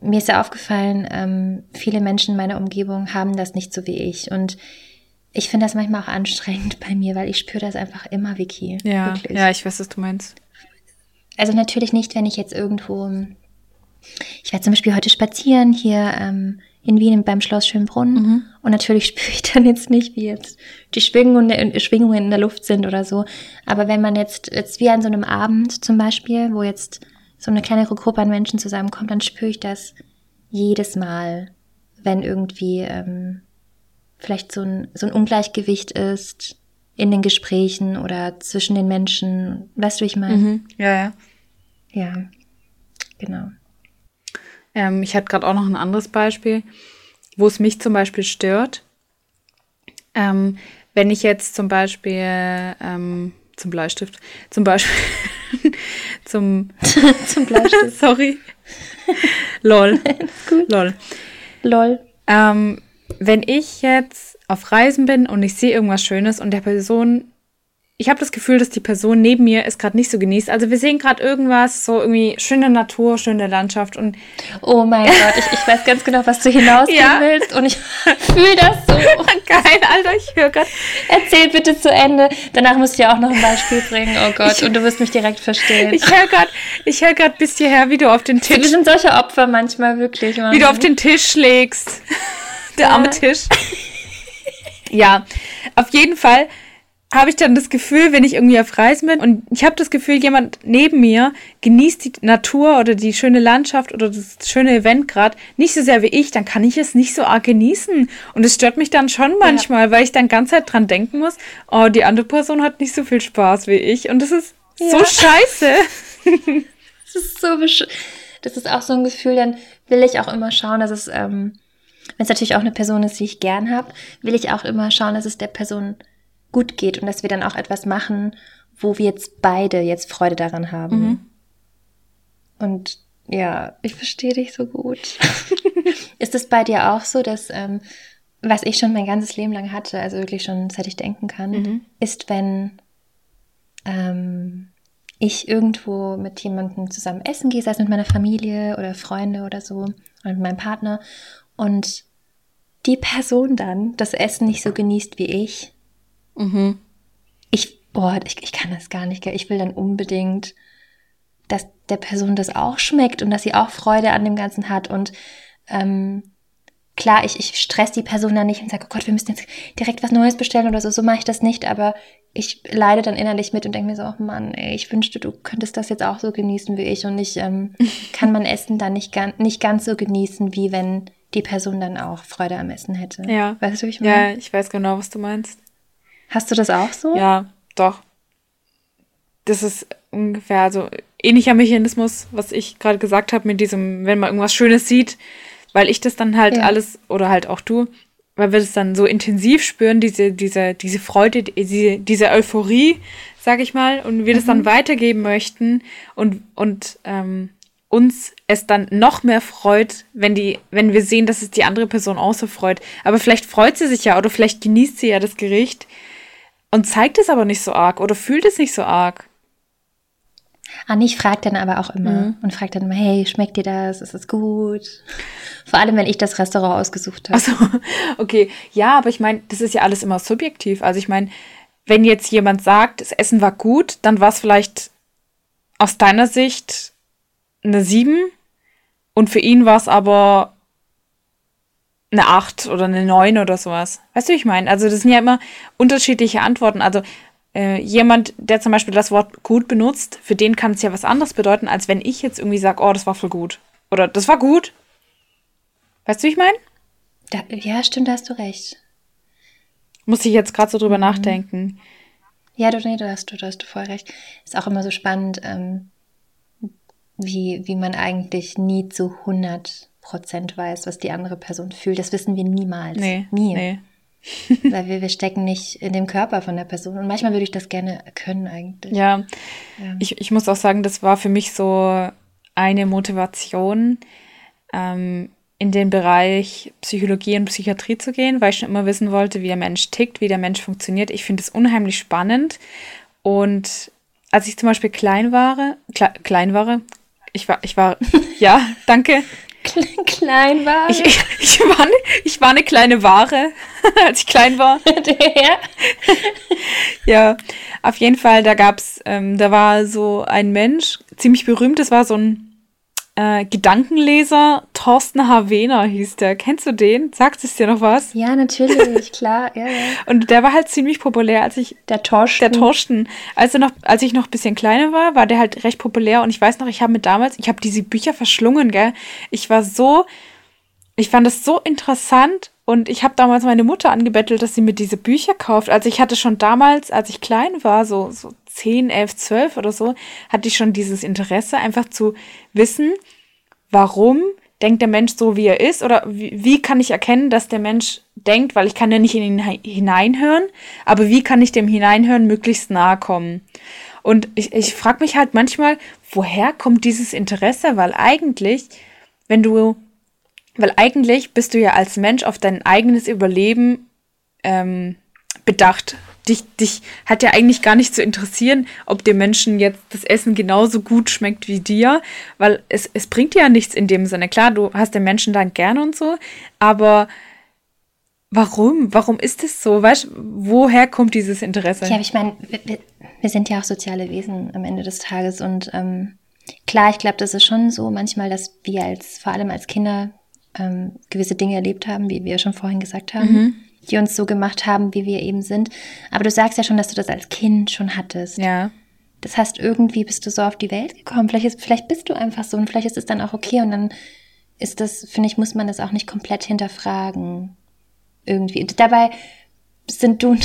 Speaker 2: mir ist ja aufgefallen, ähm, viele Menschen in meiner Umgebung haben das nicht so wie ich. Und ich finde das manchmal auch anstrengend bei mir, weil ich spüre das einfach immer, Vicky.
Speaker 1: Ja, wirklich. ja, ich weiß, was du meinst.
Speaker 2: Also natürlich nicht, wenn ich jetzt irgendwo ich war zum Beispiel heute spazieren hier ähm, in Wien beim Schloss Schönbrunn mhm. und natürlich spüre ich dann jetzt nicht, wie jetzt die Schwingungen, äh, Schwingungen in der Luft sind oder so. Aber wenn man jetzt, jetzt wie an so einem Abend zum Beispiel, wo jetzt so eine kleinere Gruppe an Menschen zusammenkommt, dann spüre ich das jedes Mal, wenn irgendwie ähm, vielleicht so ein, so ein Ungleichgewicht ist in den Gesprächen oder zwischen den Menschen. Weißt du, wie ich meine?
Speaker 1: Mhm. Ja, ja.
Speaker 2: Ja, genau.
Speaker 1: Ähm, ich hatte gerade auch noch ein anderes Beispiel, wo es mich zum Beispiel stört. Ähm, wenn ich jetzt zum Beispiel ähm, zum Bleistift, zum Beispiel [laughs] zum, [laughs]
Speaker 2: zum Bleistift, [laughs]
Speaker 1: sorry, lol,
Speaker 2: lol,
Speaker 1: lol. Ähm, wenn ich jetzt auf Reisen bin und ich sehe irgendwas Schönes und der Person ich habe das Gefühl, dass die Person neben mir es gerade nicht so genießt. Also wir sehen gerade irgendwas, so irgendwie schöne Natur, schöne Landschaft und
Speaker 2: Oh mein Gott, ich, ich weiß ganz genau, was du hinausgehen ja. willst und ich [laughs] fühle das so. [laughs]
Speaker 1: Geil, Alter, ich höre gerade.
Speaker 2: Erzähl bitte zu Ende. Danach musst du ja auch noch ein Beispiel bringen. Oh Gott, ich, und du wirst mich direkt verstehen.
Speaker 1: Ich höre gerade, ich höre gerade bis hierher, wie du auf den Tisch.
Speaker 2: Wir sind solche Opfer manchmal wirklich.
Speaker 1: Mann. Wie du auf den Tisch schlägst. [laughs] Der ja. arme Tisch. ja, auf jeden Fall habe ich dann das Gefühl, wenn ich irgendwie auf Reisen bin und ich habe das Gefühl, jemand neben mir genießt die Natur oder die schöne Landschaft oder das schöne Event gerade nicht so sehr wie ich, dann kann ich es nicht so arg genießen. Und es stört mich dann schon manchmal, ja. weil ich dann ganz Zeit dran denken muss, oh, die andere Person hat nicht so viel Spaß wie ich. Und das ist ja. so scheiße. [laughs]
Speaker 2: das ist so Das ist auch so ein Gefühl, dann will ich auch immer schauen, dass es, ähm, wenn es natürlich auch eine Person ist, die ich gern habe, will ich auch immer schauen, dass es der Person gut geht und dass wir dann auch etwas machen, wo wir jetzt beide jetzt Freude daran haben. Mhm. Und ja, ich verstehe dich so gut. [laughs] ist es bei dir auch so, dass ähm, was ich schon mein ganzes Leben lang hatte, also wirklich schon seit ich denken kann, mhm. ist, wenn ähm, ich irgendwo mit jemandem zusammen essen gehe, sei es mit meiner Familie oder Freunde oder so, oder mit meinem Partner, und die Person dann das Essen nicht so genießt wie ich, mhm. ich, boah, ich, ich kann das gar nicht, ich will dann unbedingt, dass der Person das auch schmeckt und dass sie auch Freude an dem Ganzen hat und ähm, klar, ich, ich stress die Person dann nicht und sage, oh Gott, wir müssen jetzt direkt was Neues bestellen oder so. So mache ich das nicht, aber ich leide dann innerlich mit und denke mir so, oh Mann, ey, ich wünschte, du könntest das jetzt auch so genießen wie ich. Und ich ähm, [laughs] kann mein Essen dann nicht, ganz, nicht ganz so genießen, wie wenn die Person dann auch Freude am Essen hätte.
Speaker 1: Ja. Weißt du, wie ich meine? Ja, ich weiß genau, was du meinst.
Speaker 2: Hast du das auch so?
Speaker 1: Ja, doch. Das ist ungefähr so ähnlicher Mechanismus, was ich gerade gesagt habe, mit diesem, wenn man irgendwas Schönes sieht, weil ich das dann halt ja. alles oder halt auch du, weil wir das dann so intensiv spüren, diese, diese, diese Freude, diese, diese Euphorie, sag ich mal, und wir mhm. das dann mhm. weitergeben möchten und, und ähm, uns es dann noch mehr freut, wenn die, wenn wir sehen, dass es die andere Person auch so freut. Aber vielleicht freut sie sich ja oder vielleicht genießt sie ja das Gericht und zeigt es aber nicht so arg oder fühlt es nicht so arg.
Speaker 2: Anni fragt dann aber auch immer mhm. und fragt dann immer, hey, schmeckt dir das? Ist es gut? Vor allem, wenn ich das Restaurant ausgesucht habe.
Speaker 1: Also, [laughs] okay. Ja, aber ich meine, das ist ja alles immer subjektiv. Also ich meine, wenn jetzt jemand sagt, das Essen war gut, dann war es vielleicht aus deiner Sicht eine 7 und für ihn war es aber eine 8 oder eine 9 oder sowas. Weißt du, wie ich meine? Also das sind ja immer unterschiedliche Antworten. Also äh, jemand, der zum Beispiel das Wort gut benutzt, für den kann es ja was anderes bedeuten, als wenn ich jetzt irgendwie sage, oh, das war voll gut. Oder das war gut. Weißt du, wie ich meine?
Speaker 2: Ja, stimmt, da hast du recht.
Speaker 1: Muss ich jetzt gerade so drüber mhm. nachdenken.
Speaker 2: Ja, du, nee, du hast, du, du hast du voll recht. Ist auch immer so spannend, ähm, wie, wie man eigentlich nie zu 100 Prozent weiß, was die andere Person fühlt. Das wissen wir niemals. Nee, Nie. Nee. [laughs] Weil wir, wir stecken nicht in dem Körper von der Person. Und manchmal würde ich das gerne können eigentlich.
Speaker 1: Ja, ja. Ich, ich muss auch sagen, das war für mich so eine Motivation, ähm, in den Bereich Psychologie und Psychiatrie zu gehen, weil ich schon immer wissen wollte, wie der Mensch tickt, wie der Mensch funktioniert. Ich finde es unheimlich spannend. Und als ich zum Beispiel klein war, kle klein war, ich war, ich war, [laughs] ja, danke, [laughs]
Speaker 2: Kleinware?
Speaker 1: Ich, ich, ich, war eine, ich war eine kleine Ware, [laughs] als ich klein war. [laughs] ja, auf jeden Fall, da gab's, ähm, da war so ein Mensch, ziemlich berühmt, das war so ein äh, Gedankenleser, Thorsten Havena hieß der. Kennst du den? Sagt es dir noch was?
Speaker 2: Ja, natürlich, klar. Ja, ja. [laughs]
Speaker 1: Und der war halt ziemlich populär, als ich.
Speaker 2: Der Torsten.
Speaker 1: Der Torsten. Als, noch, als ich noch ein bisschen kleiner war, war der halt recht populär. Und ich weiß noch, ich habe mit damals, ich habe diese Bücher verschlungen, gell? Ich war so. Ich fand das so interessant und ich habe damals meine Mutter angebettelt, dass sie mir diese Bücher kauft. Also ich hatte schon damals, als ich klein war, so, so 10, 11, 12 oder so, hatte ich schon dieses Interesse, einfach zu wissen, warum denkt der Mensch so, wie er ist? Oder wie, wie kann ich erkennen, dass der Mensch denkt, weil ich kann ja nicht in ihn hineinhören, aber wie kann ich dem Hineinhören möglichst nahe kommen? Und ich, ich frage mich halt manchmal, woher kommt dieses Interesse? Weil eigentlich, wenn du, weil eigentlich bist du ja als Mensch auf dein eigenes Überleben ähm, bedacht dich, dich hat ja eigentlich gar nicht zu interessieren, ob dem Menschen jetzt das Essen genauso gut schmeckt wie dir, weil es, es bringt dir ja nichts in dem Sinne. Klar, du hast den Menschen dann gern und so, aber warum? Warum ist es so? Weißt woher kommt dieses Interesse?
Speaker 2: Ja, ich meine, wir, wir, sind ja auch soziale Wesen am Ende des Tages und ähm, klar, ich glaube, das ist schon so manchmal, dass wir als, vor allem als Kinder, ähm, gewisse Dinge erlebt haben, wie wir schon vorhin gesagt haben. Mhm die uns so gemacht haben, wie wir eben sind. Aber du sagst ja schon, dass du das als Kind schon hattest.
Speaker 1: Ja.
Speaker 2: Das heißt, irgendwie bist du so auf die Welt gekommen. Vielleicht, ist, vielleicht bist du einfach so und vielleicht ist es dann auch okay und dann ist das, finde ich, muss man das auch nicht komplett hinterfragen. Irgendwie. Dabei sind du,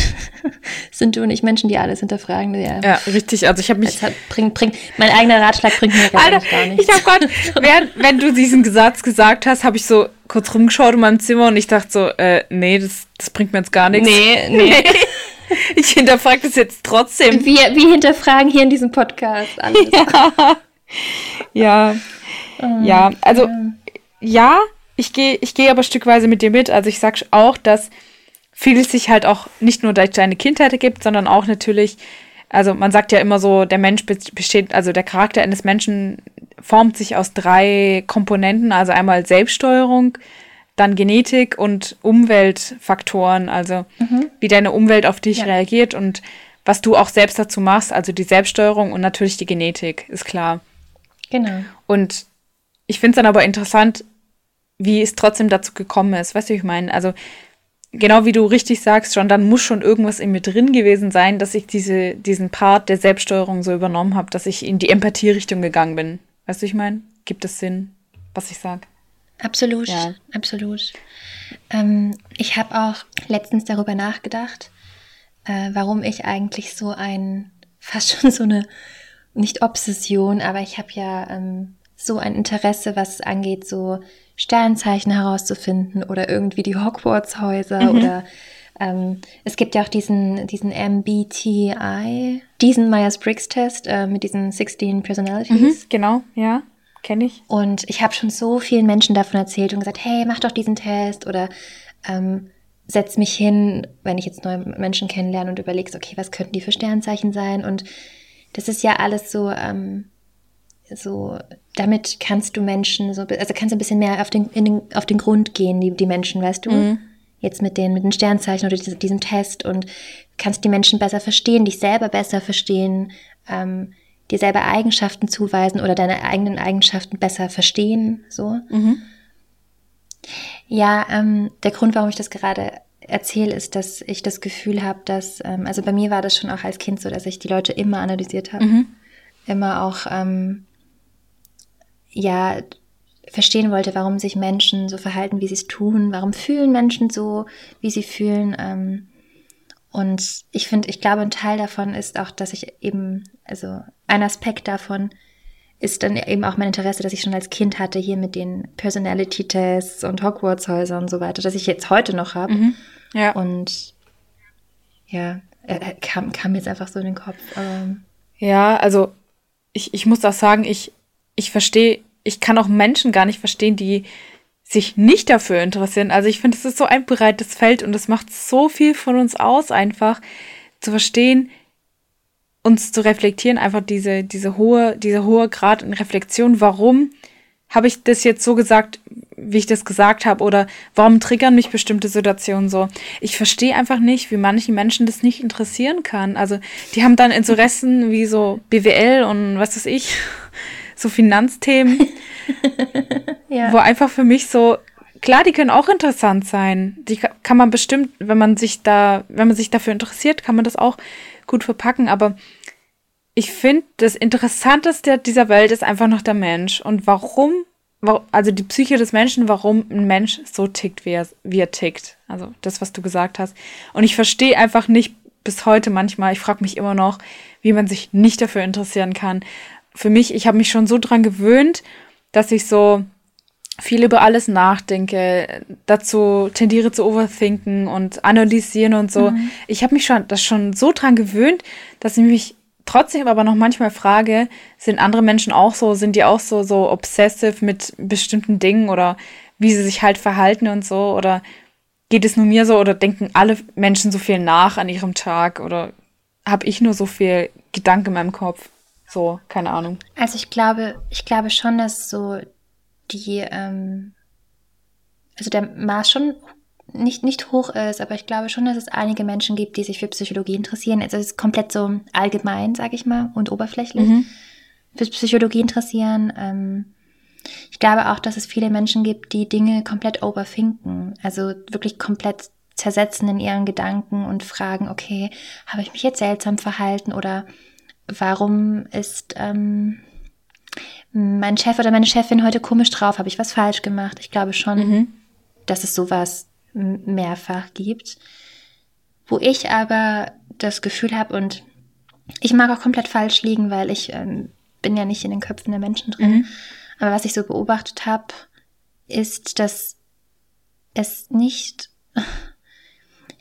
Speaker 2: [laughs] sind du und ich Menschen, die alles hinterfragen.
Speaker 1: Ja, ja richtig. Also ich habe mich.
Speaker 2: Hat, bringt, bringt, mein eigener Ratschlag bringt mir
Speaker 1: gar, Alter, gar nichts. Ich habe gerade, [laughs] während wenn du diesen Satz gesagt hast, habe ich so kurz rumgeschaut in meinem Zimmer und ich dachte so, äh, nee, das, das bringt mir jetzt gar nichts.
Speaker 2: Nee, nee. [laughs]
Speaker 1: ich hinterfrage das jetzt trotzdem.
Speaker 2: Wir, wir hinterfragen hier in diesem Podcast alles.
Speaker 1: Ja. Ja. Um, ja, also ja, ja ich gehe ich geh aber stückweise mit dir mit. Also ich sag auch, dass vieles sich halt auch nicht nur durch deine Kindheit ergibt, sondern auch natürlich, also man sagt ja immer so, der Mensch besteht, also der Charakter eines Menschen formt sich aus drei Komponenten, also einmal Selbststeuerung, dann Genetik und Umweltfaktoren, also mhm. wie deine Umwelt auf dich ja. reagiert und was du auch selbst dazu machst, also die Selbststeuerung und natürlich die Genetik, ist klar.
Speaker 2: Genau.
Speaker 1: Und ich finde es dann aber interessant, wie es trotzdem dazu gekommen ist. Weißt du, wie ich meine? Also, genau wie du richtig sagst, schon, dann muss schon irgendwas in mir drin gewesen sein, dass ich diese, diesen Part der Selbststeuerung so übernommen habe, dass ich in die Empathie-Richtung gegangen bin. Weißt du, ich meine? Gibt es Sinn, was ich sage?
Speaker 2: Absolut, ja. absolut. Ähm, ich habe auch letztens darüber nachgedacht, äh, warum ich eigentlich so ein, [laughs] fast schon so eine, nicht Obsession, aber ich habe ja ähm, so ein Interesse, was angeht, so Sternzeichen herauszufinden oder irgendwie die Hogwarts-Häuser mhm. oder ähm, es gibt ja auch diesen, diesen MBTI, diesen Myers-Briggs-Test äh, mit diesen 16 Personalities. Mhm,
Speaker 1: genau, ja, kenne ich.
Speaker 2: Und ich habe schon so vielen Menschen davon erzählt und gesagt, hey, mach doch diesen Test oder ähm, setz mich hin, wenn ich jetzt neue Menschen kennenlerne und überlegst, okay, was könnten die für Sternzeichen sein? Und das ist ja alles so, ähm, so, damit kannst du Menschen so, also kannst du ein bisschen mehr auf den, in den, auf den Grund gehen, die, die Menschen, weißt du? Mhm. Jetzt mit den, mit den Sternzeichen oder diesem, diesem Test und kannst die Menschen besser verstehen, dich selber besser verstehen, ähm, dir selber Eigenschaften zuweisen oder deine eigenen Eigenschaften besser verstehen, so. Mhm. Ja, ähm, der Grund, warum ich das gerade erzähle, ist, dass ich das Gefühl habe, dass, ähm, also bei mir war das schon auch als Kind so, dass ich die Leute immer analysiert habe. Mhm. Immer auch ähm, ja verstehen wollte, warum sich Menschen so verhalten, wie sie es tun, warum fühlen Menschen so, wie sie fühlen. Ähm, und ich finde, ich glaube, ein Teil davon ist auch, dass ich eben, also ein Aspekt davon ist dann eben auch mein Interesse, das ich schon als Kind hatte, hier mit den Personality-Tests und Hogwarts-Häusern und so weiter, dass ich jetzt heute noch habe. Mhm. Ja. Und ja, kam, kam jetzt einfach so in den Kopf. Ähm.
Speaker 1: Ja, also ich, ich muss auch sagen, ich, ich verstehe, ich kann auch Menschen gar nicht verstehen, die sich nicht dafür interessieren. Also ich finde, es ist so ein breites Feld und es macht so viel von uns aus, einfach zu verstehen, uns zu reflektieren, einfach diese, diese hohe, dieser hohe Grad in Reflexion, warum habe ich das jetzt so gesagt, wie ich das gesagt habe, oder warum triggern mich bestimmte Situationen so? Ich verstehe einfach nicht, wie manche Menschen das nicht interessieren kann. Also die haben dann Interessen wie so BWL und was weiß ich, so Finanzthemen, [laughs] ja. wo einfach für mich so, klar, die können auch interessant sein. Die kann man bestimmt, wenn man sich da, wenn man sich dafür interessiert, kann man das auch gut verpacken, aber ich finde, das Interessanteste dieser Welt ist einfach noch der Mensch. Und warum, also die Psyche des Menschen, warum ein Mensch so tickt, wie er, wie er tickt. Also das, was du gesagt hast. Und ich verstehe einfach nicht bis heute manchmal, ich frage mich immer noch, wie man sich nicht dafür interessieren kann für mich, ich habe mich schon so dran gewöhnt, dass ich so viel über alles nachdenke, dazu tendiere zu overthinken und analysieren und so. Mhm. Ich habe mich schon das schon so dran gewöhnt, dass ich mich trotzdem aber noch manchmal frage, sind andere Menschen auch so, sind die auch so so obsessive mit bestimmten Dingen oder wie sie sich halt verhalten und so oder geht es nur mir so oder denken alle Menschen so viel nach an ihrem Tag oder habe ich nur so viel Gedanken in meinem Kopf? So, keine Ahnung.
Speaker 2: Also ich glaube, ich glaube schon, dass so die, ähm, also der Maß schon nicht, nicht hoch ist, aber ich glaube schon, dass es einige Menschen gibt, die sich für Psychologie interessieren. Also es ist komplett so allgemein, sage ich mal, und oberflächlich. Mhm. Für Psychologie interessieren. Ähm, ich glaube auch, dass es viele Menschen gibt, die Dinge komplett overthinken. Also wirklich komplett zersetzen in ihren Gedanken und fragen, okay, habe ich mich jetzt seltsam verhalten oder warum ist ähm, mein Chef oder meine Chefin heute komisch drauf? Habe ich was falsch gemacht? Ich glaube schon, mhm. dass es sowas mehrfach gibt. Wo ich aber das Gefühl habe und ich mag auch komplett falsch liegen, weil ich ähm, bin ja nicht in den Köpfen der Menschen drin. Mhm. Aber was ich so beobachtet habe, ist, dass es nicht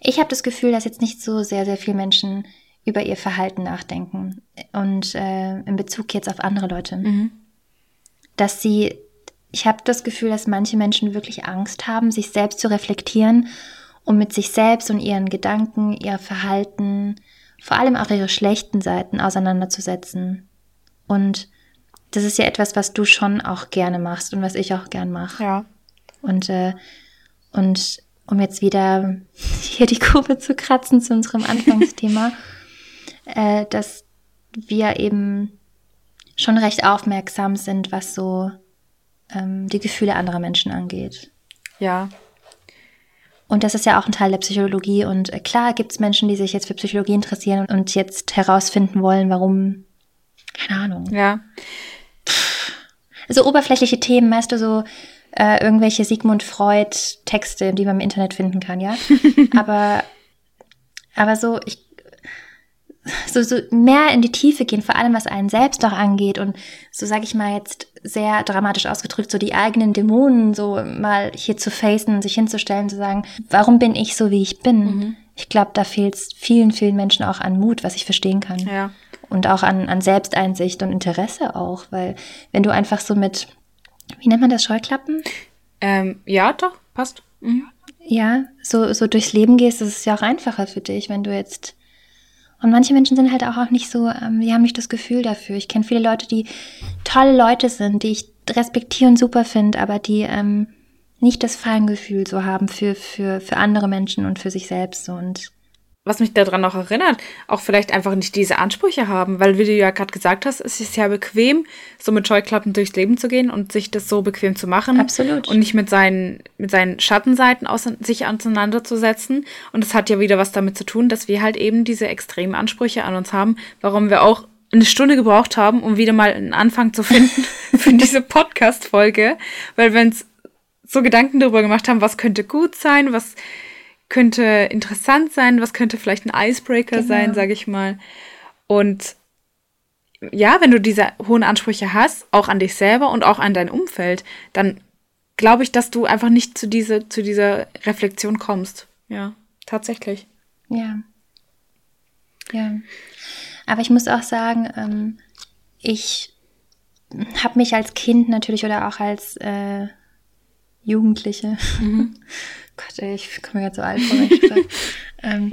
Speaker 2: ich habe das Gefühl, dass jetzt nicht so sehr, sehr viele Menschen über ihr Verhalten nachdenken und äh, in Bezug jetzt auf andere Leute. Mhm. Dass sie, ich habe das Gefühl, dass manche Menschen wirklich Angst haben, sich selbst zu reflektieren, um mit sich selbst und ihren Gedanken, ihr Verhalten, vor allem auch ihre schlechten Seiten auseinanderzusetzen. Und das ist ja etwas, was du schon auch gerne machst und was ich auch gern mache.
Speaker 1: Ja.
Speaker 2: Und, äh, und um jetzt wieder [laughs] hier die Kurve zu kratzen zu unserem Anfangsthema, [laughs] äh, dass wir eben schon recht aufmerksam sind, was so ähm, die Gefühle anderer Menschen angeht.
Speaker 1: Ja.
Speaker 2: Und das ist ja auch ein Teil der Psychologie. Und äh, klar gibt es Menschen, die sich jetzt für Psychologie interessieren und jetzt herausfinden wollen, warum, keine Ahnung.
Speaker 1: Ja.
Speaker 2: So oberflächliche Themen, weißt du, so äh, irgendwelche Sigmund Freud Texte, die man im Internet finden kann, ja. [laughs] aber, aber so, ich, so, so mehr in die Tiefe gehen, vor allem was einen selbst auch angeht und so sage ich mal jetzt sehr dramatisch ausgedrückt, so die eigenen Dämonen so mal hier zu facen, sich hinzustellen, zu sagen, warum bin ich so, wie ich bin? Mhm. Ich glaube, da fehlt es vielen, vielen Menschen auch an Mut, was ich verstehen kann.
Speaker 1: Ja.
Speaker 2: Und auch an, an Selbsteinsicht und Interesse auch, weil wenn du einfach so mit wie nennt man das, Scheuklappen?
Speaker 1: Ähm, ja, doch, passt. Mhm.
Speaker 2: Ja, so, so durchs Leben gehst, das ist ja auch einfacher für dich, wenn du jetzt. Und manche Menschen sind halt auch nicht so, ähm, die haben nicht das Gefühl dafür. Ich kenne viele Leute, die tolle Leute sind, die ich respektiere und super finde, aber die ähm, nicht das Feingefühl so haben für, für, für andere Menschen und für sich selbst. Und
Speaker 1: was mich daran noch erinnert, auch vielleicht einfach nicht diese Ansprüche haben, weil wie du ja gerade gesagt hast, es ist ja bequem, so mit Scheuklappen durchs Leben zu gehen und sich das so bequem zu machen.
Speaker 2: Absolut.
Speaker 1: Und nicht mit seinen, mit seinen Schattenseiten aus, sich auseinanderzusetzen. Und das hat ja wieder was damit zu tun, dass wir halt eben diese extremen Ansprüche an uns haben, warum wir auch eine Stunde gebraucht haben, um wieder mal einen Anfang zu finden [laughs] [laughs] für diese Podcast-Folge. Weil wir uns so Gedanken darüber gemacht haben, was könnte gut sein, was könnte interessant sein, was könnte vielleicht ein Icebreaker genau. sein, sage ich mal. Und ja, wenn du diese hohen Ansprüche hast, auch an dich selber und auch an dein Umfeld, dann glaube ich, dass du einfach nicht zu, diese, zu dieser Reflexion kommst. Ja, tatsächlich.
Speaker 2: Ja. Ja. Aber ich muss auch sagen, ähm, ich habe mich als Kind natürlich oder auch als äh, Jugendliche mhm. [laughs] Gott, ey, ich komme mir gerade so alt vor, wenn ich sage, [laughs] ähm,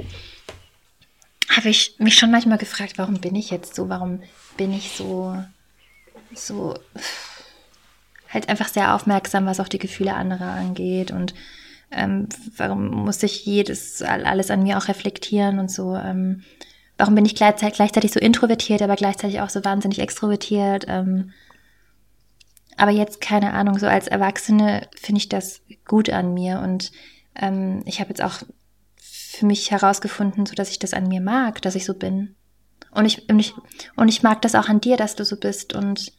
Speaker 2: habe ich mich schon manchmal gefragt, warum bin ich jetzt so, warum bin ich so, so halt einfach sehr aufmerksam, was auch die Gefühle anderer angeht und ähm, warum muss ich jedes, alles an mir auch reflektieren und so, ähm, warum bin ich gleichzeitig, gleichzeitig so introvertiert, aber gleichzeitig auch so wahnsinnig extrovertiert, ähm, aber jetzt keine Ahnung, so als Erwachsene finde ich das gut an mir und ähm, ich habe jetzt auch für mich herausgefunden, so dass ich das an mir mag, dass ich so bin. Und ich, und ich, und ich mag das auch an dir, dass du so bist. Und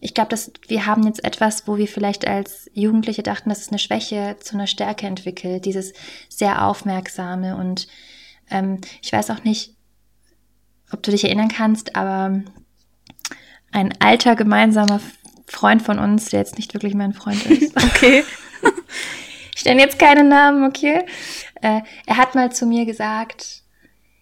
Speaker 2: ich glaube, dass wir haben jetzt etwas, wo wir vielleicht als Jugendliche dachten, dass es eine Schwäche zu einer Stärke entwickelt, dieses sehr aufmerksame. Und ähm, ich weiß auch nicht, ob du dich erinnern kannst, aber ein alter gemeinsamer Freund von uns, der jetzt nicht wirklich mein Freund [laughs] ist.
Speaker 1: okay. [laughs]
Speaker 2: Ich nenne jetzt keine Namen, okay? Äh, er hat mal zu mir gesagt,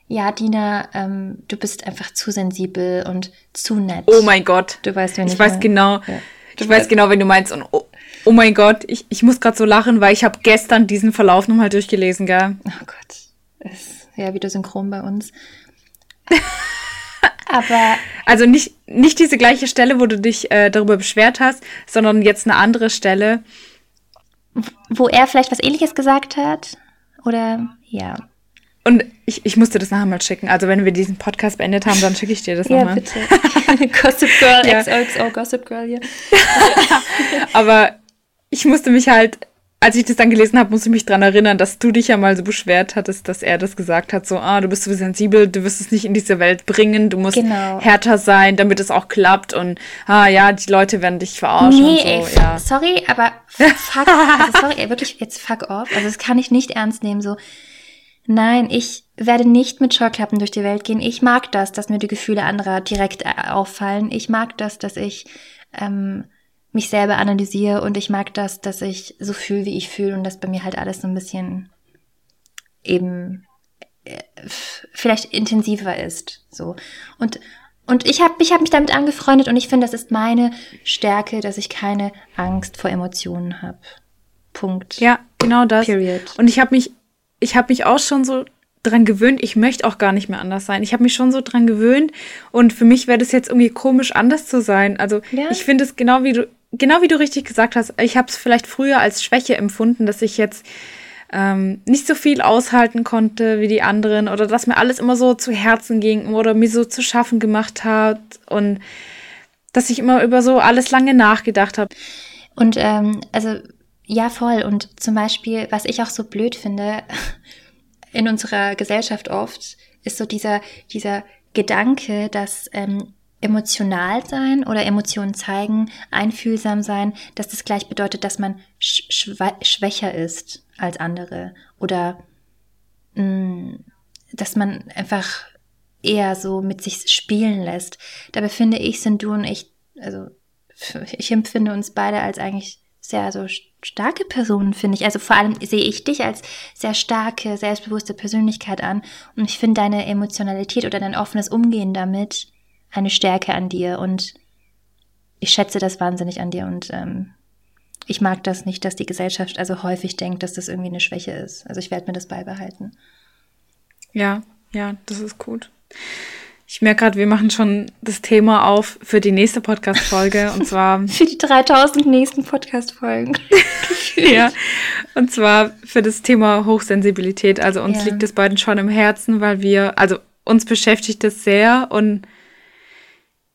Speaker 2: ja, Dina, ähm, du bist einfach zu sensibel und zu nett.
Speaker 1: Oh mein Gott.
Speaker 2: Du weißt, wenn
Speaker 1: ich weiß mal. genau. Ja. Ich weiß genau, wenn du meinst. Und oh, oh mein Gott, ich, ich muss gerade so lachen, weil ich habe gestern diesen Verlauf nochmal durchgelesen, gell?
Speaker 2: Oh Gott. Ist ja wieder synchron bei uns. [laughs] Aber.
Speaker 1: Also nicht, nicht diese gleiche Stelle, wo du dich äh, darüber beschwert hast, sondern jetzt eine andere Stelle.
Speaker 2: Wo er vielleicht was ähnliches gesagt hat? Oder ja.
Speaker 1: Und ich, ich musste das nachher mal schicken. Also wenn wir diesen Podcast beendet haben, dann schicke ich dir das ja, nochmal.
Speaker 2: bitte. [laughs] Gossip Girl, ja. XOXO Gossip Girl hier. [laughs]
Speaker 1: Aber ich musste mich halt als ich das dann gelesen habe, muss ich mich dran erinnern, dass du dich ja mal so beschwert hattest, dass er das gesagt hat, so, ah, du bist so sensibel, du wirst es nicht in diese Welt bringen, du musst genau. härter sein, damit es auch klappt und, ah, ja, die Leute werden dich verarschen nee, und so, ey, ja.
Speaker 2: sorry, aber [laughs] fuck, also sorry, wirklich, jetzt fuck off, also das kann ich nicht ernst nehmen, so, nein, ich werde nicht mit Scheuklappen durch die Welt gehen, ich mag das, dass mir die Gefühle anderer direkt äh, auffallen, ich mag das, dass ich, ähm, mich selber analysiere und ich mag das, dass ich so fühle, wie ich fühle und dass bei mir halt alles so ein bisschen eben äh, vielleicht intensiver ist. So. Und, und ich habe ich hab mich damit angefreundet und ich finde, das ist meine Stärke, dass ich keine Angst vor Emotionen habe. Punkt.
Speaker 1: Ja, genau das. Period. Und ich habe mich, ich habe mich auch schon so dran gewöhnt, ich möchte auch gar nicht mehr anders sein. Ich habe mich schon so dran gewöhnt und für mich wäre das jetzt irgendwie komisch, anders zu sein. Also ja. ich finde es genau wie du, genau wie du richtig gesagt hast, ich habe es vielleicht früher als Schwäche empfunden, dass ich jetzt ähm, nicht so viel aushalten konnte wie die anderen oder dass mir alles immer so zu Herzen ging oder mir so zu schaffen gemacht hat und dass ich immer über so alles lange nachgedacht habe.
Speaker 2: Und ähm, also ja, voll. Und zum Beispiel, was ich auch so blöd finde, in unserer Gesellschaft oft, ist so dieser, dieser Gedanke, dass ähm, emotional sein oder Emotionen zeigen, einfühlsam sein, dass das gleich bedeutet, dass man sch schwächer ist als andere oder mh, mm, dass man einfach eher so mit sich spielen lässt. Dabei finde ich, sind du und ich, also ich empfinde uns beide als eigentlich sehr so starke Personen, finde ich. Also vor allem sehe ich dich als sehr starke, selbstbewusste Persönlichkeit an. Und ich finde deine Emotionalität oder dein offenes Umgehen damit eine Stärke an dir. Und ich schätze das wahnsinnig an dir. Und ähm, ich mag das nicht, dass die Gesellschaft also häufig denkt, dass das irgendwie eine Schwäche ist. Also ich werde mir das beibehalten.
Speaker 1: Ja, ja, das ist gut. Ich merke gerade, wir machen schon das Thema auf für die nächste Podcast-Folge und zwar. [laughs]
Speaker 2: für die 3000 nächsten Podcast-Folgen. [laughs]
Speaker 1: ja. Und zwar für das Thema Hochsensibilität. Also uns ja. liegt es beiden schon im Herzen, weil wir, also uns beschäftigt es sehr und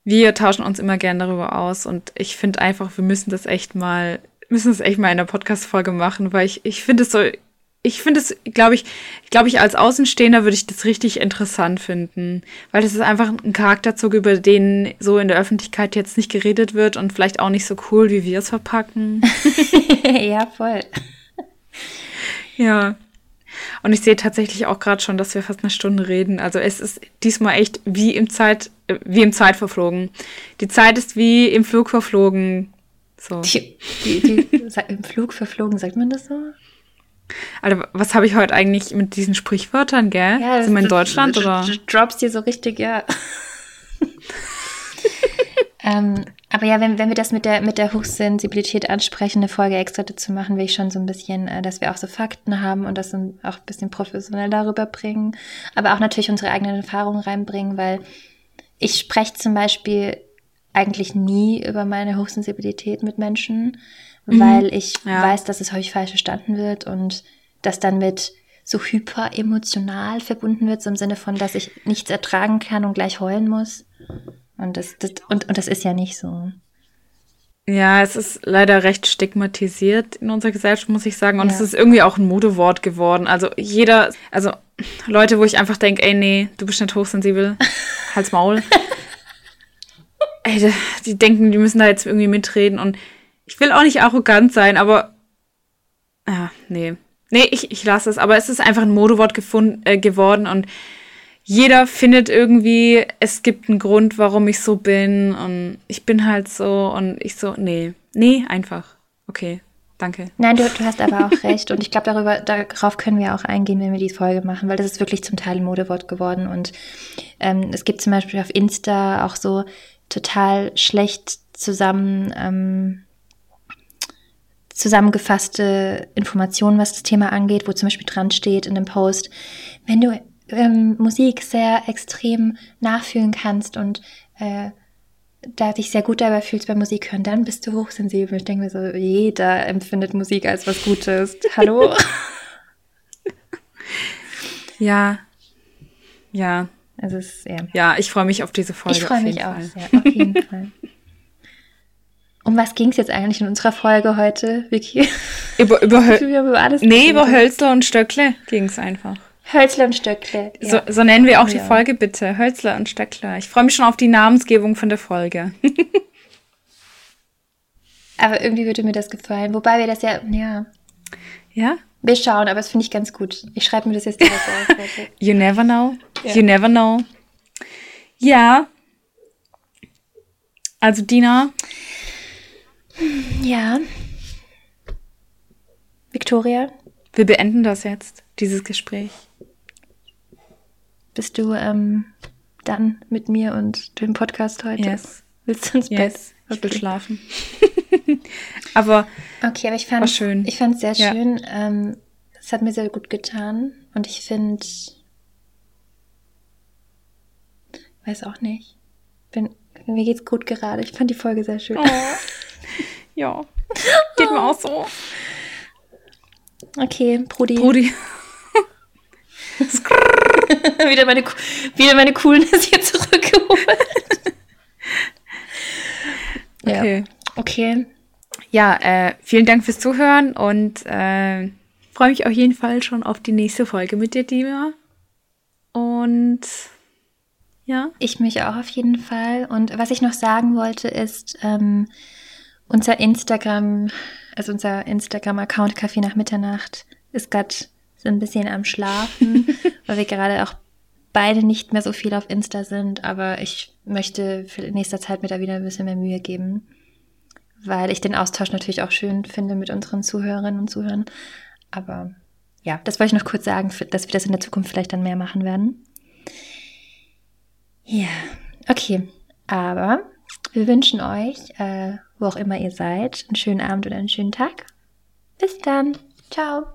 Speaker 1: wir tauschen uns immer gern darüber aus. Und ich finde einfach, wir müssen das echt mal, müssen es echt mal in der Podcast-Folge machen, weil ich, ich finde es so ich finde es, glaube ich, glaube ich, als Außenstehender würde ich das richtig interessant finden, weil das ist einfach ein Charakterzug, über den so in der Öffentlichkeit jetzt nicht geredet wird und vielleicht auch nicht so cool, wie wir es verpacken. [laughs]
Speaker 2: ja, voll.
Speaker 1: Ja. Und ich sehe tatsächlich auch gerade schon, dass wir fast eine Stunde reden. Also es ist diesmal echt wie im Zeit, äh, wie im Zeit verflogen. Die Zeit ist wie im Flug verflogen. So. Die,
Speaker 2: die, die, [laughs] Im Flug verflogen, sagt man das so?
Speaker 1: Alter, was habe ich heute eigentlich mit diesen Sprichwörtern, gell? Ja, Sind wir in Deutschland oder? Du
Speaker 2: droppst dir so richtig, ja. [laughs] ähm, aber ja, wenn, wenn wir das mit der, mit der Hochsensibilität ansprechen, eine Folge extra dazu machen, will ich schon so ein bisschen, äh, dass wir auch so Fakten haben und das auch ein bisschen professionell darüber bringen. Aber auch natürlich unsere eigenen Erfahrungen reinbringen, weil ich spreche zum Beispiel eigentlich nie über meine Hochsensibilität mit Menschen, mhm. weil ich ja. weiß, dass es häufig falsch verstanden wird und das dann mit so hyperemotional verbunden wird, so im Sinne von, dass ich nichts ertragen kann und gleich heulen muss. Und das, das, und, und das ist ja nicht so.
Speaker 1: Ja, es ist leider recht stigmatisiert in unserer Gesellschaft, muss ich sagen. Und ja. es ist irgendwie auch ein Modewort geworden. Also jeder, also Leute, wo ich einfach denke, ey, nee, du bist nicht hochsensibel, [laughs] halt's Maul. ey, die, denken, die müssen da jetzt irgendwie mitreden. Und ich will auch nicht arrogant sein, aber. Ja, nee. Nee, ich, ich lasse es. Aber es ist einfach ein Modewort gefunden, äh, geworden und jeder findet irgendwie, es gibt einen Grund, warum ich so bin und ich bin halt so und ich so, nee, nee, einfach. Okay, danke.
Speaker 2: Nein, du, du hast aber auch recht und ich glaube, darüber, darauf können wir auch eingehen, wenn wir die Folge machen, weil das ist wirklich zum Teil ein Modewort geworden und ähm, es gibt zum Beispiel auf Insta auch so total schlecht zusammen ähm, zusammengefasste Informationen, was das Thema angeht, wo zum Beispiel dran steht in dem Post, wenn du ähm, Musik sehr extrem nachfühlen kannst und äh, da dich sehr gut dabei fühlst beim Musik hören, dann bist du hochsensibel. Ich denke mir so, jeder empfindet Musik als was Gutes. Hallo? [laughs]
Speaker 1: ja. Ja.
Speaker 2: Also es, ja.
Speaker 1: ja, ich freue mich auf diese Folge.
Speaker 2: Ich freue mich auch sehr, auf jeden [laughs] Fall. Um was ging es jetzt eigentlich in unserer Folge heute, Vicky?
Speaker 1: Über, über, [laughs] über alles nee, über Hölzler und Stöckle ging es einfach.
Speaker 2: Hölzler und Stöckle.
Speaker 1: Ja. So, so, nennen wir auch die Folge bitte. Hölzler und Stöckle. Ich freue mich schon auf die Namensgebung von der Folge. [laughs]
Speaker 2: aber irgendwie würde mir das gefallen. Wobei wir das ja, ja.
Speaker 1: Ja?
Speaker 2: Wir schauen, aber das finde ich ganz gut. Ich schreibe mir das jetzt direkt auf. [laughs]
Speaker 1: you never know. Ja. You never know. Ja. Also Dina,
Speaker 2: ja. Victoria?
Speaker 1: Wir beenden das jetzt. dieses Gespräch.
Speaker 2: Bist du ähm, dann mit mir und dem Podcast heute?
Speaker 1: Yes.
Speaker 2: Willst du ins
Speaker 1: Yes.
Speaker 2: Bett?
Speaker 1: Ich will
Speaker 2: Okay.
Speaker 1: schlafen. [laughs] aber
Speaker 2: Okay, aber ich fand
Speaker 1: schön.
Speaker 2: Ich fand es sehr
Speaker 1: Ja.
Speaker 2: schön. Ähm, es hat mir sehr gut getan und ich finde, weiß auch nicht. Bin, mir geht's gut gerade. Ich fand die Folge sehr schön. [laughs]
Speaker 1: ja, geht mir auch so.
Speaker 2: Okay, Brudi.
Speaker 1: Brudi. [laughs] [laughs]
Speaker 2: wieder meine wieder meine Coolness hier zurückgeholt. Ja.
Speaker 1: Okay.
Speaker 2: Okay.
Speaker 1: Ja, äh, vielen Dank fürs Zuhören und äh, freue mich auf jeden Fall schon auf die nächste Folge mit dir, Dima. Und ja,
Speaker 2: Ich mich auch auf jeden Fall. Und was ich noch sagen wollte, ist, ähm, unser Instagram, also unser Instagram-Account Kaffee nach Mitternacht ist gerade so ein bisschen am Schlafen, [laughs] weil wir gerade auch beide nicht mehr so viel auf Insta sind. Aber ich möchte für in nächster Zeit mir da wieder ein bisschen mehr Mühe geben, weil ich den Austausch natürlich auch schön finde mit unseren Zuhörerinnen und Zuhörern. Aber ja, das wollte ich noch kurz sagen, dass wir das in der Zukunft vielleicht dann mehr machen werden. Ja, okay. Aber wir wünschen euch, äh, wo auch immer ihr seid, einen schönen Abend oder einen schönen Tag. Bis dann. Ciao.